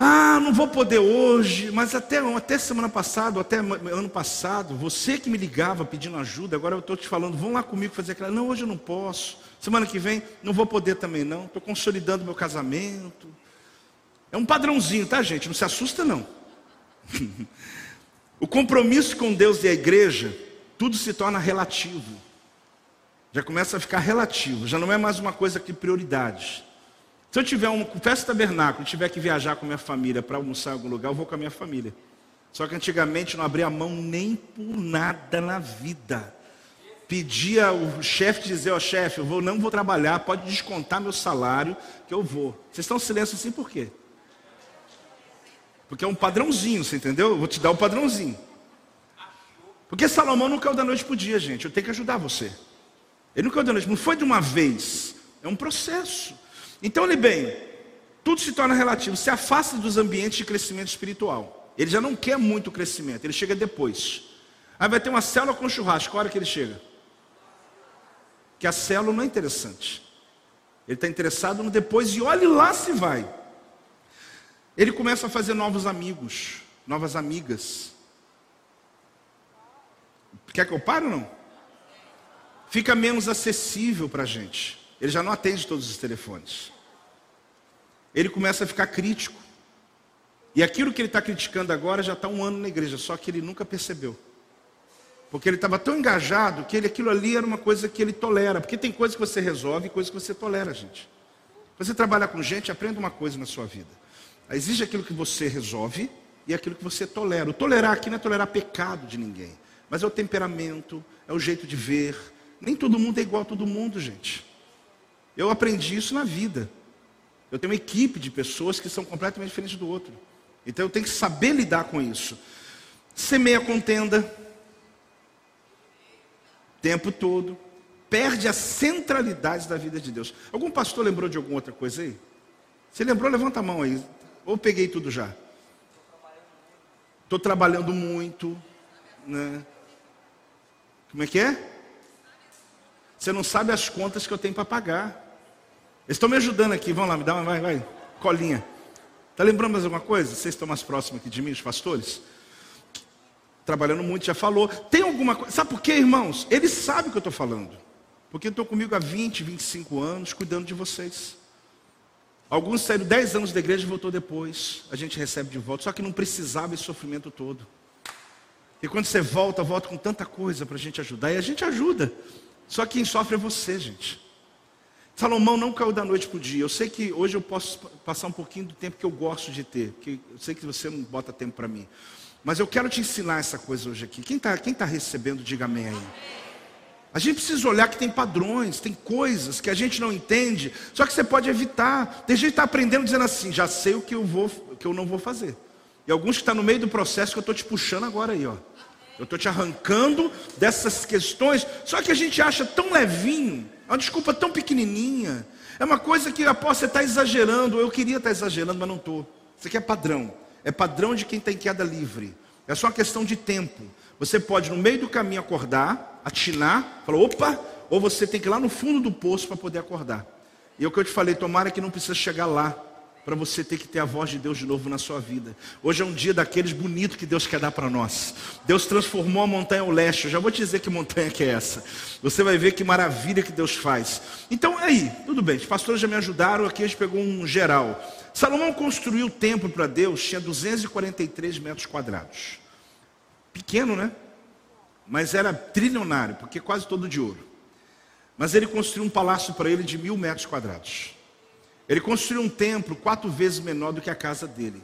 Ah, não vou poder hoje, mas até, até semana passada, até ano passado, você que me ligava pedindo ajuda, agora eu estou te falando, vão lá comigo fazer aquela. Não, hoje eu não posso. Semana que vem, não vou poder também não. Estou consolidando meu casamento. É um padrãozinho, tá, gente? Não se assusta, não. o compromisso com Deus e a igreja, tudo se torna relativo. Já começa a ficar relativo, já não é mais uma coisa que prioridade. Se eu tiver uma festa tabernáculo, tiver que viajar com minha família para almoçar em algum lugar, eu vou com a minha família. Só que antigamente não abria mão nem por nada na vida. Pedia o chefe dizer, ó oh, chefe, eu vou, não vou trabalhar, pode descontar meu salário, que eu vou. Vocês estão em silêncio assim por quê? Porque é um padrãozinho, você entendeu? Eu vou te dar o um padrãozinho. Porque Salomão não caiu da noite para dia, gente. Eu tenho que ajudar você. Ele não caiu da noite, não foi de uma vez. É um processo. Então, olhe bem, tudo se torna relativo. Se afasta dos ambientes de crescimento espiritual. Ele já não quer muito crescimento, ele chega depois. Aí vai ter uma célula com churrasco, a hora que ele chega. Que a célula não é interessante. Ele está interessado no depois e olhe lá se vai. Ele começa a fazer novos amigos, novas amigas. Quer que eu pare ou não? Fica menos acessível para a gente. Ele já não atende todos os telefones. Ele começa a ficar crítico. E aquilo que ele está criticando agora já está um ano na igreja, só que ele nunca percebeu. Porque ele estava tão engajado que ele, aquilo ali era uma coisa que ele tolera. Porque tem coisa que você resolve e coisa que você tolera, gente. Você trabalha com gente, aprenda uma coisa na sua vida. Existe aquilo que você resolve e aquilo que você tolera. O tolerar aqui não é tolerar pecado de ninguém, mas é o temperamento, é o jeito de ver. Nem todo mundo é igual a todo mundo, gente. Eu aprendi isso na vida. Eu tenho uma equipe de pessoas que são completamente diferentes do outro. Então eu tenho que saber lidar com isso. Semeia contenda. Tempo todo. Perde a centralidade da vida de Deus. Algum pastor lembrou de alguma outra coisa aí? Se lembrou, levanta a mão aí. Ou peguei tudo já? Estou trabalhando muito. Né? Como é que é? Você não sabe as contas que eu tenho para pagar. Estão me ajudando aqui, vão lá, me dá uma, vai, vai, colinha. Está lembrando mais alguma coisa? Vocês estão mais próximos aqui de mim, os pastores? Trabalhando muito, já falou. Tem alguma coisa. Sabe por quê, irmãos? Eles sabem o que eu estou falando. Porque estão comigo há 20, 25 anos, cuidando de vocês. Alguns saíram 10 anos da igreja e voltou depois. A gente recebe de volta. Só que não precisava esse sofrimento todo. E quando você volta, volta com tanta coisa para a gente ajudar. E a gente ajuda. Só que quem sofre é você, gente. Salomão não caiu da noite para o dia. Eu sei que hoje eu posso passar um pouquinho do tempo que eu gosto de ter, que eu sei que você não bota tempo para mim. Mas eu quero te ensinar essa coisa hoje aqui. Quem está quem tá recebendo, diga amém aí. A gente precisa olhar que tem padrões, tem coisas que a gente não entende, só que você pode evitar. Tem gente que está aprendendo dizendo assim, já sei o que eu vou, que eu não vou fazer. E alguns que estão tá no meio do processo que eu estou te puxando agora aí, ó. Eu estou te arrancando dessas questões, só que a gente acha tão levinho uma desculpa tão pequenininha. É uma coisa que após você está exagerando. Eu queria estar tá exagerando, mas não estou. Isso aqui é padrão. É padrão de quem tem queda livre. É só uma questão de tempo. Você pode, no meio do caminho, acordar, atinar, falar, opa, ou você tem que ir lá no fundo do poço para poder acordar. E é o que eu te falei, tomara que não precisa chegar lá para você ter que ter a voz de Deus de novo na sua vida. Hoje é um dia daqueles bonitos que Deus quer dar para nós. Deus transformou a montanha ao leste. Eu já vou te dizer que montanha que é essa. Você vai ver que maravilha que Deus faz. Então, aí, tudo bem. Os pastores já me ajudaram. Aqui a gente pegou um geral. Salomão construiu o templo para Deus, tinha 243 metros quadrados. Pequeno, né? Mas era trilionário, porque quase todo de ouro. Mas ele construiu um palácio para ele de mil metros quadrados. Ele construiu um templo quatro vezes menor do que a casa dele.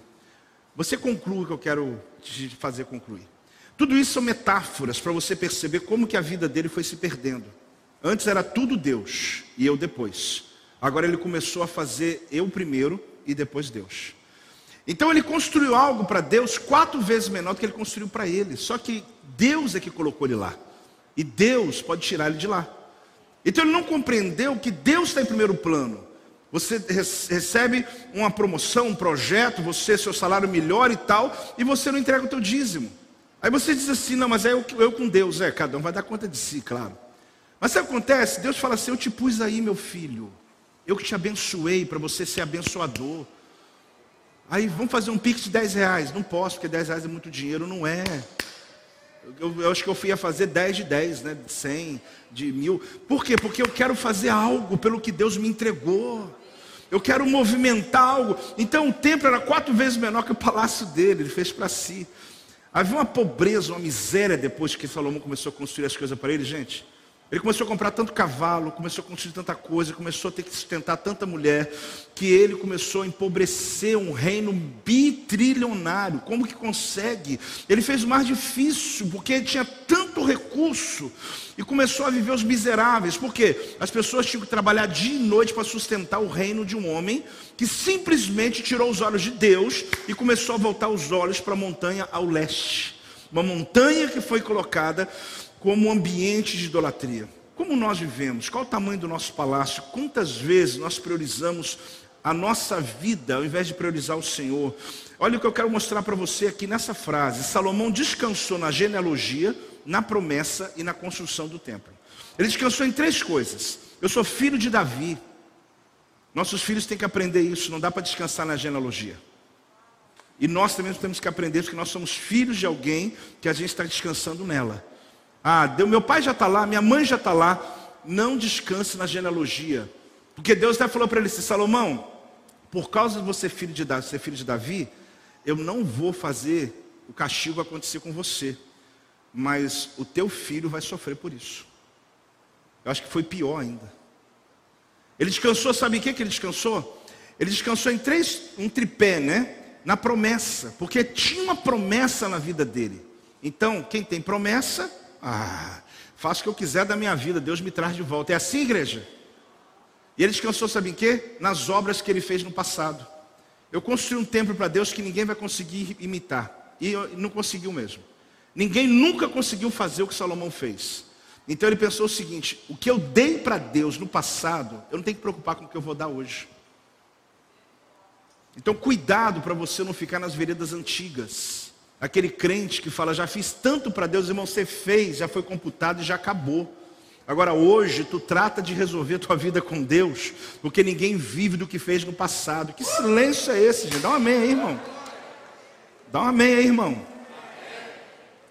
Você conclui o que eu quero te fazer concluir. Tudo isso são metáforas para você perceber como que a vida dele foi se perdendo. Antes era tudo Deus e eu depois. Agora ele começou a fazer eu primeiro e depois Deus. Então ele construiu algo para Deus quatro vezes menor do que ele construiu para ele. Só que Deus é que colocou ele lá. E Deus pode tirar ele de lá. Então ele não compreendeu que Deus está em primeiro plano. Você recebe uma promoção, um projeto, você, seu salário melhor e tal, e você não entrega o teu dízimo. Aí você diz assim, não, mas é eu, eu com Deus, é, cada um vai dar conta de si, claro. Mas sabe o que acontece? Deus fala assim, eu te pus aí, meu filho. Eu que te abençoei para você ser abençoador. Aí vamos fazer um pix de 10 reais. Não posso, porque 10 reais é muito dinheiro, não é. Eu, eu, acho que eu ia fazer 10 de 10, né? De 100, de mil. Por quê? Porque eu quero fazer algo pelo que Deus me entregou. Eu quero movimentar algo. Então o templo era quatro vezes menor que o palácio dele, ele fez para si. Havia uma pobreza, uma miséria depois que Salomão começou a construir as coisas para ele, gente. Ele começou a comprar tanto cavalo, começou a construir tanta coisa, começou a ter que sustentar tanta mulher, que ele começou a empobrecer um reino bitrilionário. Como que consegue? Ele fez o mais difícil, porque ele tinha tanto recurso e começou a viver os miseráveis. Por quê? As pessoas tinham que trabalhar dia e noite para sustentar o reino de um homem que simplesmente tirou os olhos de Deus e começou a voltar os olhos para a montanha ao leste. Uma montanha que foi colocada como ambiente de idolatria. Como nós vivemos? Qual o tamanho do nosso palácio? Quantas vezes nós priorizamos a nossa vida ao invés de priorizar o Senhor? Olha o que eu quero mostrar para você aqui nessa frase. Salomão descansou na genealogia, na promessa e na construção do templo. Ele descansou em três coisas. Eu sou filho de Davi. Nossos filhos têm que aprender isso, não dá para descansar na genealogia. E nós também temos que aprender, porque nós somos filhos de alguém que a gente está descansando nela. Ah, Deus, meu pai já está lá, minha mãe já está lá. Não descanse na genealogia. Porque Deus até falou para ele assim, Salomão, por causa de você filho de Davi, ser filho de Davi, eu não vou fazer o castigo acontecer com você. Mas o teu filho vai sofrer por isso. Eu acho que foi pior ainda. Ele descansou, sabe o que, que ele descansou? Ele descansou em três, um tripé, né? Na promessa, porque tinha uma promessa na vida dele. Então, quem tem promessa, ah, faço o que eu quiser da minha vida, Deus me traz de volta. É assim, igreja? E ele descansou, sabe em quê? Nas obras que ele fez no passado. Eu construí um templo para Deus que ninguém vai conseguir imitar. E não conseguiu mesmo. Ninguém nunca conseguiu fazer o que Salomão fez. Então ele pensou o seguinte: o que eu dei para Deus no passado, eu não tenho que preocupar com o que eu vou dar hoje. Então cuidado para você não ficar nas veredas antigas. Aquele crente que fala, já fiz tanto para Deus, irmão, você fez, já foi computado e já acabou. Agora hoje tu trata de resolver tua vida com Deus, porque ninguém vive do que fez no passado. Que silêncio é esse, gente? Dá um amém aí, irmão. Dá um amém aí, irmão.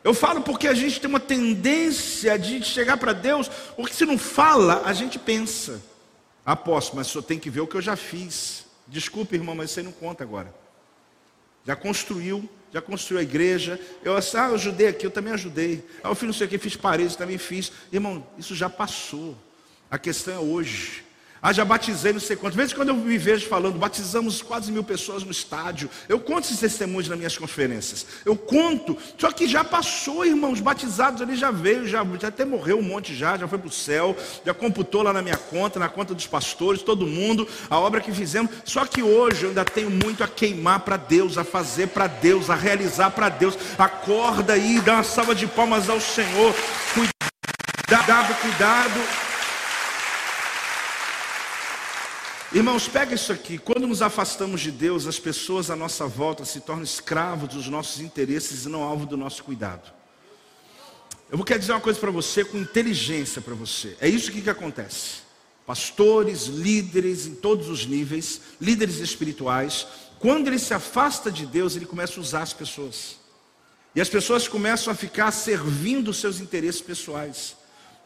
Eu falo porque a gente tem uma tendência de chegar para Deus, porque se não fala, a gente pensa. Aposto, mas só tem que ver o que eu já fiz. Desculpe, irmão, mas você não conta agora. Já construiu já construiu a igreja. Eu, assim, ah, eu ajudei aqui, eu também ajudei. Ah, eu fiz não sei o que, fiz paredes, também fiz. Irmão, isso já passou. A questão é hoje. Ah, já batizei não sei quantas. Vezes quando eu me vejo falando, batizamos quase mil pessoas no estádio. Eu conto esses testemunhos nas minhas conferências. Eu conto. Só que já passou, irmãos. Batizados ali já veio, já, já até morreu um monte já, já foi para o céu, já computou lá na minha conta, na conta dos pastores, todo mundo, a obra que fizemos. Só que hoje eu ainda tenho muito a queimar para Deus, a fazer para Deus, a realizar para Deus. Acorda aí, dá uma salva de palmas ao Senhor. Cuidado, cuidado. Irmãos, pega isso aqui. Quando nos afastamos de Deus, as pessoas à nossa volta se tornam escravos dos nossos interesses e não alvo do nosso cuidado. Eu vou querer dizer uma coisa para você com inteligência para você. É isso que, que acontece. Pastores, líderes em todos os níveis, líderes espirituais, quando ele se afasta de Deus, ele começa a usar as pessoas. E as pessoas começam a ficar servindo os seus interesses pessoais.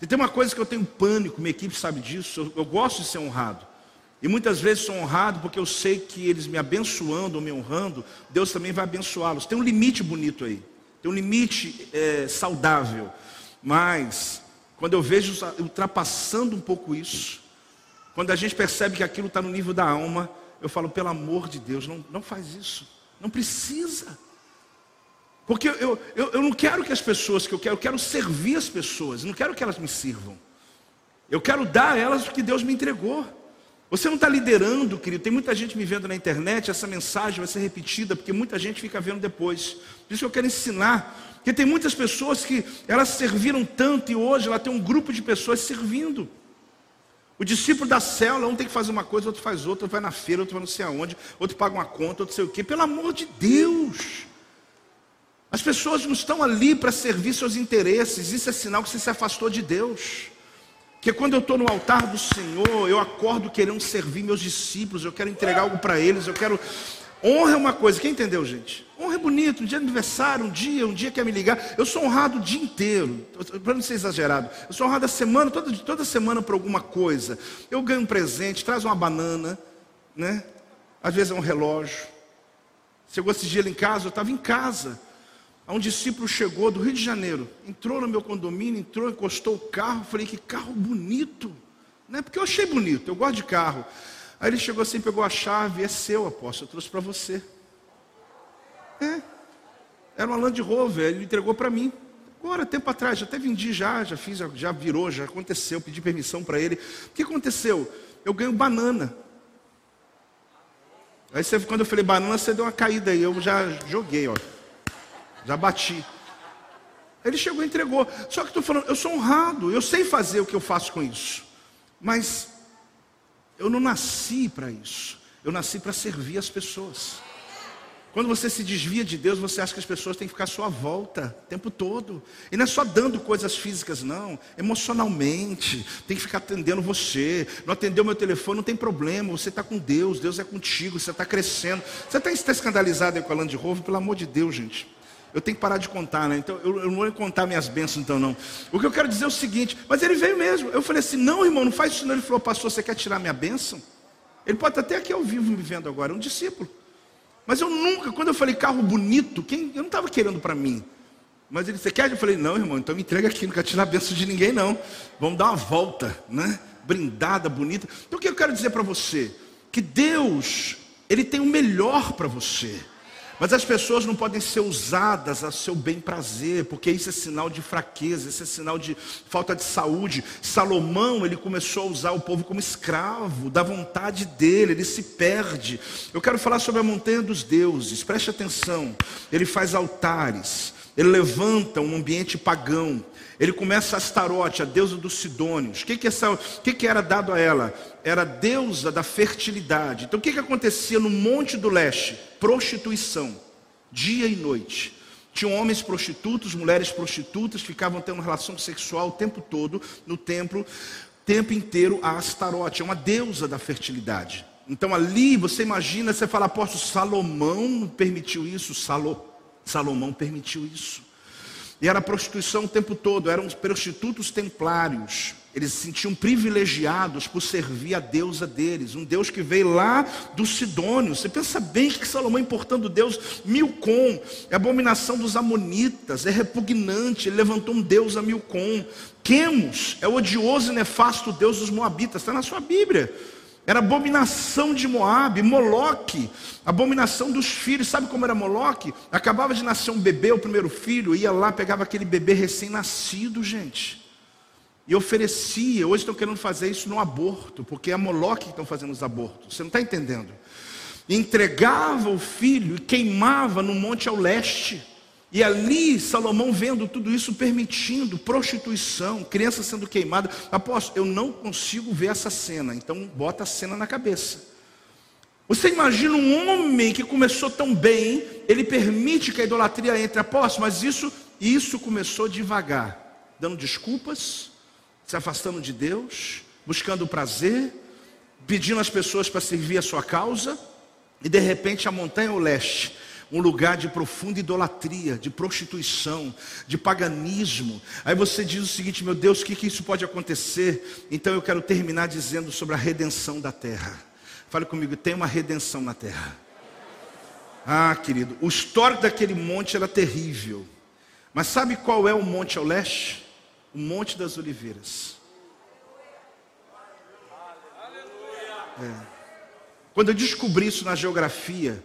E tem uma coisa que eu tenho pânico, minha equipe sabe disso, eu, eu gosto de ser honrado. E muitas vezes sou honrado porque eu sei que eles me abençoando ou me honrando, Deus também vai abençoá-los. Tem um limite bonito aí, tem um limite é, saudável. Mas, quando eu vejo ultrapassando um pouco isso, quando a gente percebe que aquilo está no nível da alma, eu falo, pelo amor de Deus, não, não faz isso, não precisa. Porque eu, eu, eu não quero que as pessoas que eu quero, eu quero servir as pessoas, não quero que elas me sirvam. Eu quero dar a elas o que Deus me entregou. Você não está liderando, querido. Tem muita gente me vendo na internet. Essa mensagem vai ser repetida porque muita gente fica vendo depois. Por isso que eu quero ensinar. Porque tem muitas pessoas que elas serviram tanto e hoje ela tem um grupo de pessoas servindo. O discípulo da célula, um tem que fazer uma coisa, outro faz outra, outro vai na feira, outro vai não sei aonde, outro paga uma conta, outro sei o quê. Pelo amor de Deus! As pessoas não estão ali para servir seus interesses. Isso é sinal que você se afastou de Deus. Que quando eu estou no altar do Senhor, eu acordo querendo servir meus discípulos, eu quero entregar algo para eles, eu quero. Honra é uma coisa, quem entendeu, gente? Honra é bonito, um dia de aniversário, um dia, um dia quer me ligar. Eu sou honrado o dia inteiro, para não ser exagerado. Eu sou honrado a semana, toda, toda semana por alguma coisa. Eu ganho um presente, traz uma banana, né? Às vezes é um relógio. Chegou esse dia em casa, eu estava em casa. Um discípulo chegou do Rio de Janeiro, entrou no meu condomínio, entrou, encostou o carro. Falei, que carro bonito. Né? Porque eu achei bonito, eu gosto de carro. Aí ele chegou assim, pegou a chave, é seu, apóstolo, eu trouxe para você. É. Era uma Land Rover, ele entregou para mim. Agora, tempo atrás, já até vendi já, já fiz, já virou, já aconteceu, pedi permissão para ele. O que aconteceu? Eu ganho banana. Aí você, quando eu falei banana, você deu uma caída aí, eu já joguei, ó. Já bati. Ele chegou e entregou. Só que estou falando, eu sou honrado, eu sei fazer o que eu faço com isso. Mas eu não nasci para isso. Eu nasci para servir as pessoas. Quando você se desvia de Deus, você acha que as pessoas têm que ficar à sua volta o tempo todo. E não é só dando coisas físicas, não. Emocionalmente. Tem que ficar atendendo você. Não atendeu meu telefone, não tem problema. Você está com Deus, Deus é contigo, você está crescendo. Você está tá escandalizado aí com a Land Rover? Pelo amor de Deus, gente. Eu tenho que parar de contar, né? Então eu, eu, não vou contar minhas bênçãos, então não. O que eu quero dizer é o seguinte, mas ele veio mesmo. Eu falei assim, não, irmão, não faz isso não. Ele falou, pastor, você quer tirar minha bênção? Ele pode estar até aqui ao vivo me vendo agora, é um discípulo. Mas eu nunca, quando eu falei carro bonito, quem, eu não estava querendo para mim. Mas ele, você quer? Eu falei, não, irmão, então me entrega aqui, não quero tirar a bênção de ninguém, não. Vamos dar uma volta, né? Brindada, bonita. Então o que eu quero dizer para você? Que Deus, Ele tem o melhor para você. Mas as pessoas não podem ser usadas a seu bem prazer, porque isso é sinal de fraqueza, isso é sinal de falta de saúde. Salomão, ele começou a usar o povo como escravo, da vontade dele, ele se perde. Eu quero falar sobre a montanha dos deuses, preste atenção. Ele faz altares, ele levanta um ambiente pagão. Ele começa a Astarote, a deusa dos Sidônios. O que, que, essa, que, que era dado a ela? Era a deusa da fertilidade. Então o que, que acontecia no Monte do Leste? Prostituição, dia e noite. Tinham homens prostitutos, mulheres prostitutas, ficavam tendo relação sexual o tempo todo no templo, tempo inteiro a Astarote, é uma deusa da fertilidade. Então ali você imagina, você fala, apóstolo Salomão permitiu isso, Salo, Salomão permitiu isso. E era prostituição o tempo todo, eram prostitutos templários. Eles se sentiam privilegiados por servir a deusa deles, um Deus que veio lá do Sidônio. Você pensa bem que Salomão importando Deus, Milcom, é abominação dos amonitas, é repugnante, ele levantou um Deus a Milcom. Quemos é o odioso e nefasto Deus dos Moabitas, está na sua Bíblia. Era abominação de Moab, Moloque, abominação dos filhos. Sabe como era Moloque? Acabava de nascer um bebê, o primeiro filho, ia lá, pegava aquele bebê recém-nascido, gente. E oferecia, hoje estão querendo fazer isso no aborto, porque é Moloque que estão fazendo os abortos. Você não está entendendo? Entregava o filho e queimava no monte ao leste. E ali, Salomão vendo tudo isso, permitindo prostituição, criança sendo queimada. Apóstolo, eu não consigo ver essa cena, então bota a cena na cabeça. Você imagina um homem que começou tão bem, ele permite que a idolatria entre. Apóstolo, mas isso, isso começou devagar, dando desculpas, se afastando de Deus, buscando prazer, pedindo às pessoas para servir a sua causa, e de repente a montanha ao leste um lugar de profunda idolatria, de prostituição, de paganismo. Aí você diz o seguinte: meu Deus, o que, que isso pode acontecer? Então eu quero terminar dizendo sobre a redenção da terra. Fale comigo, tem uma redenção na terra. Ah, querido, o histórico daquele monte era terrível. Mas sabe qual é o monte ao leste? O Monte das Oliveiras. É. Quando eu descobri isso na geografia,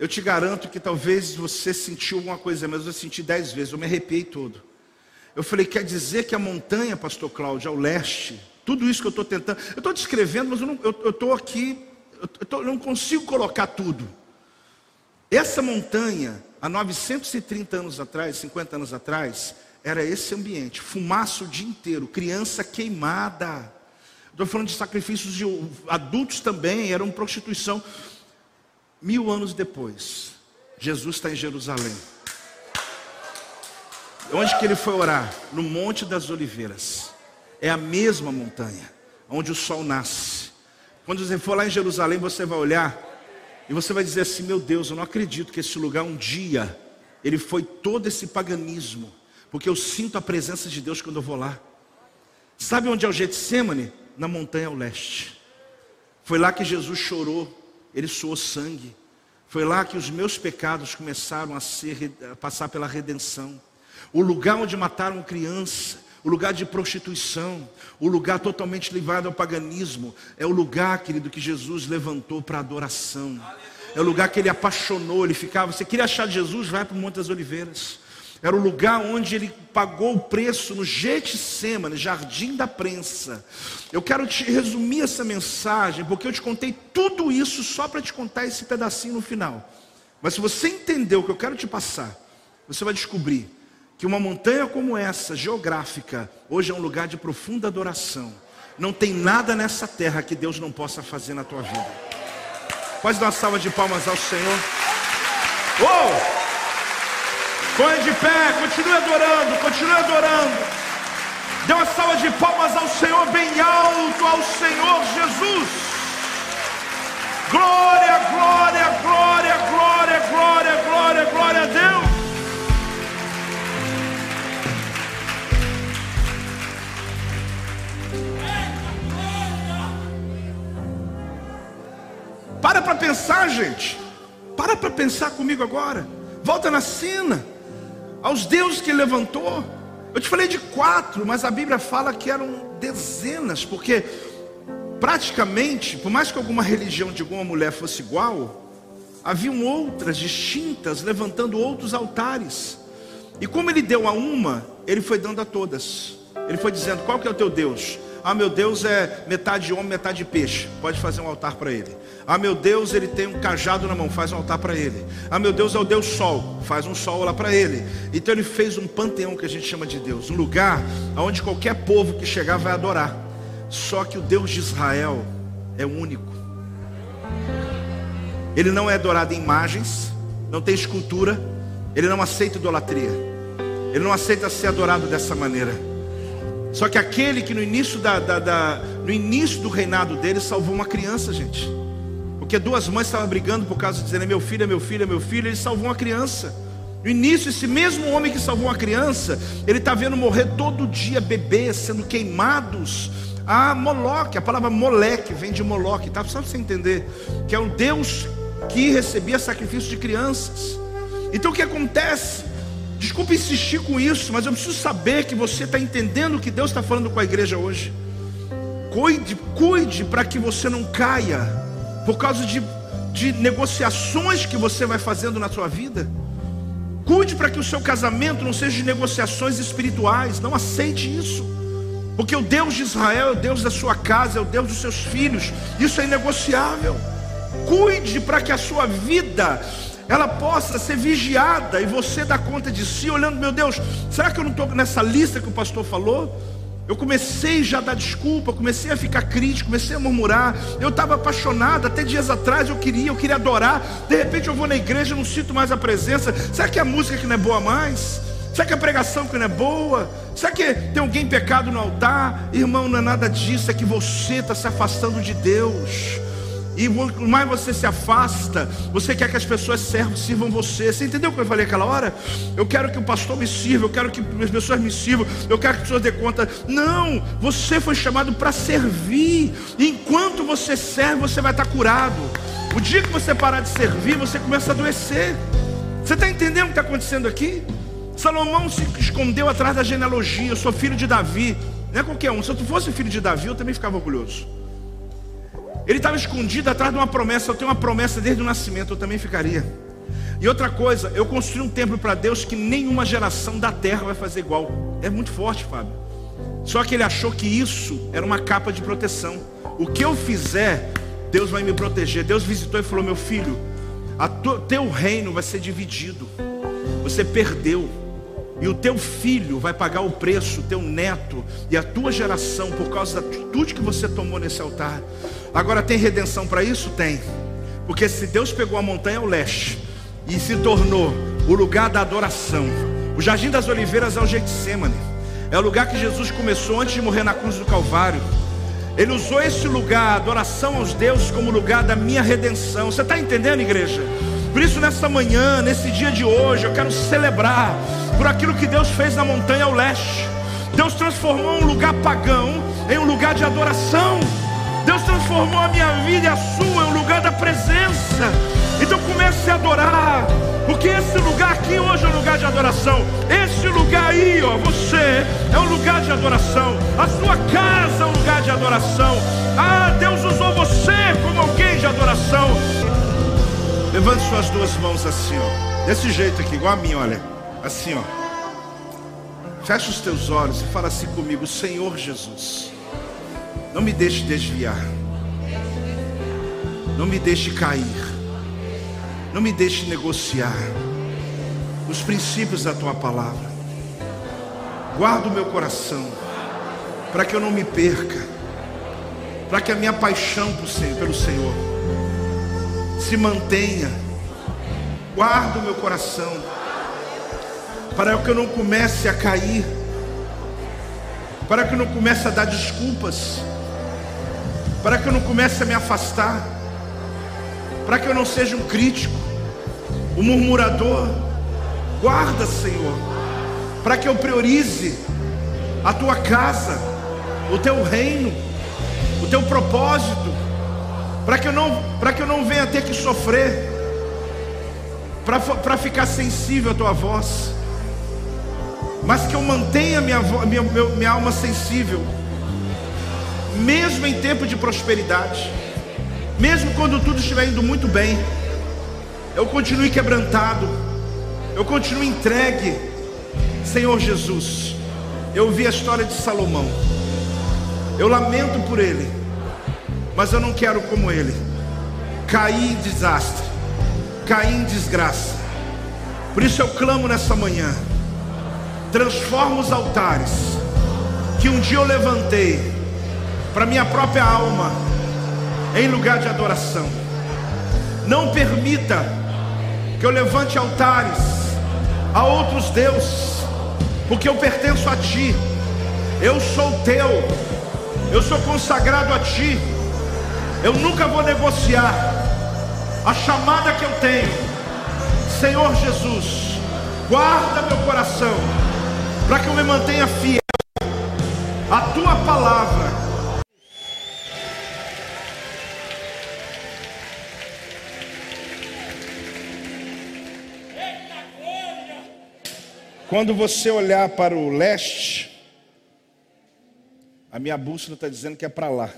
eu te garanto que talvez você sentiu alguma coisa, mas eu senti dez vezes, eu me arrepiei todo. Eu falei, quer dizer que a montanha, pastor Cláudio, ao leste, tudo isso que eu estou tentando, eu estou descrevendo, mas eu estou aqui, eu, tô, eu não consigo colocar tudo. Essa montanha, há 930 anos atrás, 50 anos atrás, era esse ambiente, fumaça o dia inteiro, criança queimada. Estou falando de sacrifícios de adultos também, eram prostituição. Mil anos depois, Jesus está em Jerusalém. Onde que ele foi orar? No Monte das Oliveiras. É a mesma montanha, onde o sol nasce. Quando você for lá em Jerusalém, você vai olhar E você vai dizer assim: meu Deus, eu não acredito que esse lugar um dia ele foi todo esse paganismo, porque eu sinto a presença de Deus quando eu vou lá. Sabe onde é o Getsemane? Na montanha ao leste. Foi lá que Jesus chorou, ele suou sangue. Foi lá que os meus pecados começaram a, ser, a passar pela redenção. O lugar onde mataram criança, o lugar de prostituição, o lugar totalmente ligado ao paganismo, é o lugar, querido, que Jesus levantou para adoração. É o lugar que ele apaixonou, ele ficava. Você queria achar Jesus? Vai para o Monte das Oliveiras. Era o lugar onde ele pagou o preço no Getsemane, Jardim da Prensa. Eu quero te resumir essa mensagem, porque eu te contei tudo isso só para te contar esse pedacinho no final. Mas se você entender o que eu quero te passar, você vai descobrir que uma montanha como essa, geográfica, hoje é um lugar de profunda adoração. Não tem nada nessa terra que Deus não possa fazer na tua vida. Pode dar uma salva de palmas ao Senhor. Oh! Põe de pé, continue adorando, continue adorando. Dê uma salva de palmas ao Senhor bem alto, ao Senhor Jesus. Glória, glória, glória, glória, glória, glória, glória a Deus. Para para pensar, gente. Para para pensar comigo agora. Volta na cena. Aos deuses que ele levantou. Eu te falei de quatro, mas a Bíblia fala que eram dezenas, porque praticamente, por mais que alguma religião de alguma mulher fosse igual, haviam outras distintas levantando outros altares. E como ele deu a uma, ele foi dando a todas. Ele foi dizendo: Qual que é o teu Deus? Ah, meu Deus é metade homem, metade peixe. Pode fazer um altar para ele. Ah, meu Deus, ele tem um cajado na mão. Faz um altar para ele. Ah, meu Deus é o Deus Sol. Faz um sol lá para ele. Então ele fez um panteão que a gente chama de Deus. Um lugar onde qualquer povo que chegar vai adorar. Só que o Deus de Israel é único. Ele não é adorado em imagens. Não tem escultura. Ele não aceita idolatria. Ele não aceita ser adorado dessa maneira. Só que aquele que no início, da, da, da, no início do reinado dele salvou uma criança, gente. Porque duas mães estavam brigando por causa de dizer, é meu filho, é meu filho, é meu filho, ele salvou uma criança. No início, esse mesmo homem que salvou uma criança, ele está vendo morrer todo dia bebês sendo queimados a Moloque. A palavra moleque vem de Moloque, tá? Só para você entender que é um Deus que recebia sacrifício de crianças. Então o que acontece? Desculpe insistir com isso, mas eu preciso saber que você está entendendo o que Deus está falando com a igreja hoje. Cuide, cuide para que você não caia por causa de, de negociações que você vai fazendo na sua vida. Cuide para que o seu casamento não seja de negociações espirituais. Não aceite isso. Porque o Deus de Israel é o Deus da sua casa, é o Deus dos seus filhos. Isso é inegociável. Cuide para que a sua vida ela possa ser vigiada e você dar conta de si, olhando, meu Deus, será que eu não estou nessa lista que o pastor falou? Eu comecei já a dar desculpa, comecei a ficar crítico, comecei a murmurar. Eu estava apaixonado, até dias atrás eu queria, eu queria adorar. De repente eu vou na igreja, não sinto mais a presença. Será que a música que não é boa mais? Será que a pregação que não é boa? Será que tem alguém pecado no altar? Irmão, não é nada disso, é que você está se afastando de Deus. E mais você se afasta, você quer que as pessoas servam, sirvam você. Você entendeu o que eu falei aquela hora? Eu quero que o pastor me sirva, eu quero que as pessoas me sirvam, eu quero que as pessoas dê conta. Não, você foi chamado para servir. Enquanto você serve, você vai estar curado. O dia que você parar de servir, você começa a adoecer. Você está entendendo o que está acontecendo aqui? Salomão se escondeu atrás da genealogia. Eu sou filho de Davi. Não é qualquer um. Se eu fosse filho de Davi, eu também ficava orgulhoso. Ele estava escondido atrás de uma promessa. Eu tenho uma promessa desde o nascimento, eu também ficaria. E outra coisa, eu construí um templo para Deus que nenhuma geração da terra vai fazer igual. É muito forte, Fábio. Só que ele achou que isso era uma capa de proteção. O que eu fizer, Deus vai me proteger. Deus visitou e falou: Meu filho, a teu reino vai ser dividido. Você perdeu. E o teu filho vai pagar o preço, o teu neto e a tua geração, por causa da atitude que você tomou nesse altar. Agora tem redenção para isso? Tem. Porque se Deus pegou a montanha ao leste e se tornou o lugar da adoração, o Jardim das Oliveiras é o Getsemane, é o lugar que Jesus começou antes de morrer na cruz do Calvário. Ele usou esse lugar, adoração aos deuses, como lugar da minha redenção. Você está entendendo, igreja? Por isso, nessa manhã, nesse dia de hoje, eu quero celebrar por aquilo que Deus fez na montanha ao leste. Deus transformou um lugar pagão em um lugar de adoração. Deus transformou a minha vida e a sua em um lugar da presença. Então comece a adorar, porque esse lugar aqui hoje é um lugar de adoração. Esse lugar aí, ó, você é um lugar de adoração. A sua casa é um lugar de adoração. Ah, Deus usou você como alguém de adoração. Levante suas duas mãos assim, ó. Desse jeito aqui, igual a mim, olha. Assim, ó. Fecha os teus olhos e fala assim comigo, Senhor Jesus. Não me deixe desviar. Não me deixe cair. Não me deixe negociar os princípios da tua palavra. Guarda o meu coração para que eu não me perca. Para que a minha paixão pelo Senhor se mantenha. Guarda o meu coração para que eu não comece a cair, para que não comece a dar desculpas, para que eu não comece a me afastar, para que eu não seja um crítico, um murmurador. Guarda, Senhor, para que eu priorize a tua casa, o teu reino, o teu propósito, para que eu não, para que eu não venha ter que sofrer, para ficar sensível à tua voz. Mas que eu mantenha minha, minha, minha alma sensível, mesmo em tempo de prosperidade, mesmo quando tudo estiver indo muito bem, eu continue quebrantado, eu continue entregue, Senhor Jesus. Eu ouvi a história de Salomão, eu lamento por ele, mas eu não quero como ele, cair em desastre, cair em desgraça. Por isso eu clamo nessa manhã transforma os altares que um dia eu levantei para minha própria alma em lugar de adoração. Não permita que eu levante altares a outros deuses, porque eu pertenço a ti. Eu sou teu. Eu sou consagrado a ti. Eu nunca vou negociar a chamada que eu tenho. Senhor Jesus, guarda meu coração para que eu me mantenha fiel à tua palavra. Quando você olhar para o leste, a minha bússola está dizendo que é para lá.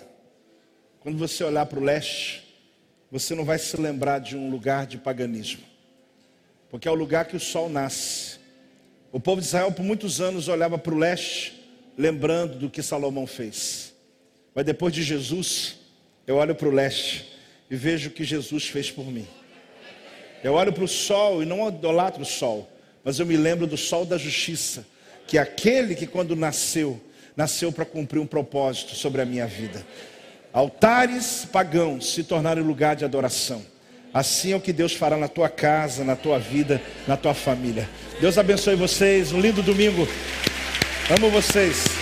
Quando você olhar para o leste, você não vai se lembrar de um lugar de paganismo, porque é o lugar que o sol nasce. O povo de Israel por muitos anos olhava para o leste, lembrando do que Salomão fez. Mas depois de Jesus, eu olho para o leste e vejo o que Jesus fez por mim. Eu olho para o sol e não idolatro o sol, mas eu me lembro do sol da justiça, que é aquele que quando nasceu, nasceu para cumprir um propósito sobre a minha vida. Altares pagãos se tornaram lugar de adoração. Assim é o que Deus fará na tua casa, na tua vida, na tua família. Deus abençoe vocês. Um lindo domingo. Amo vocês.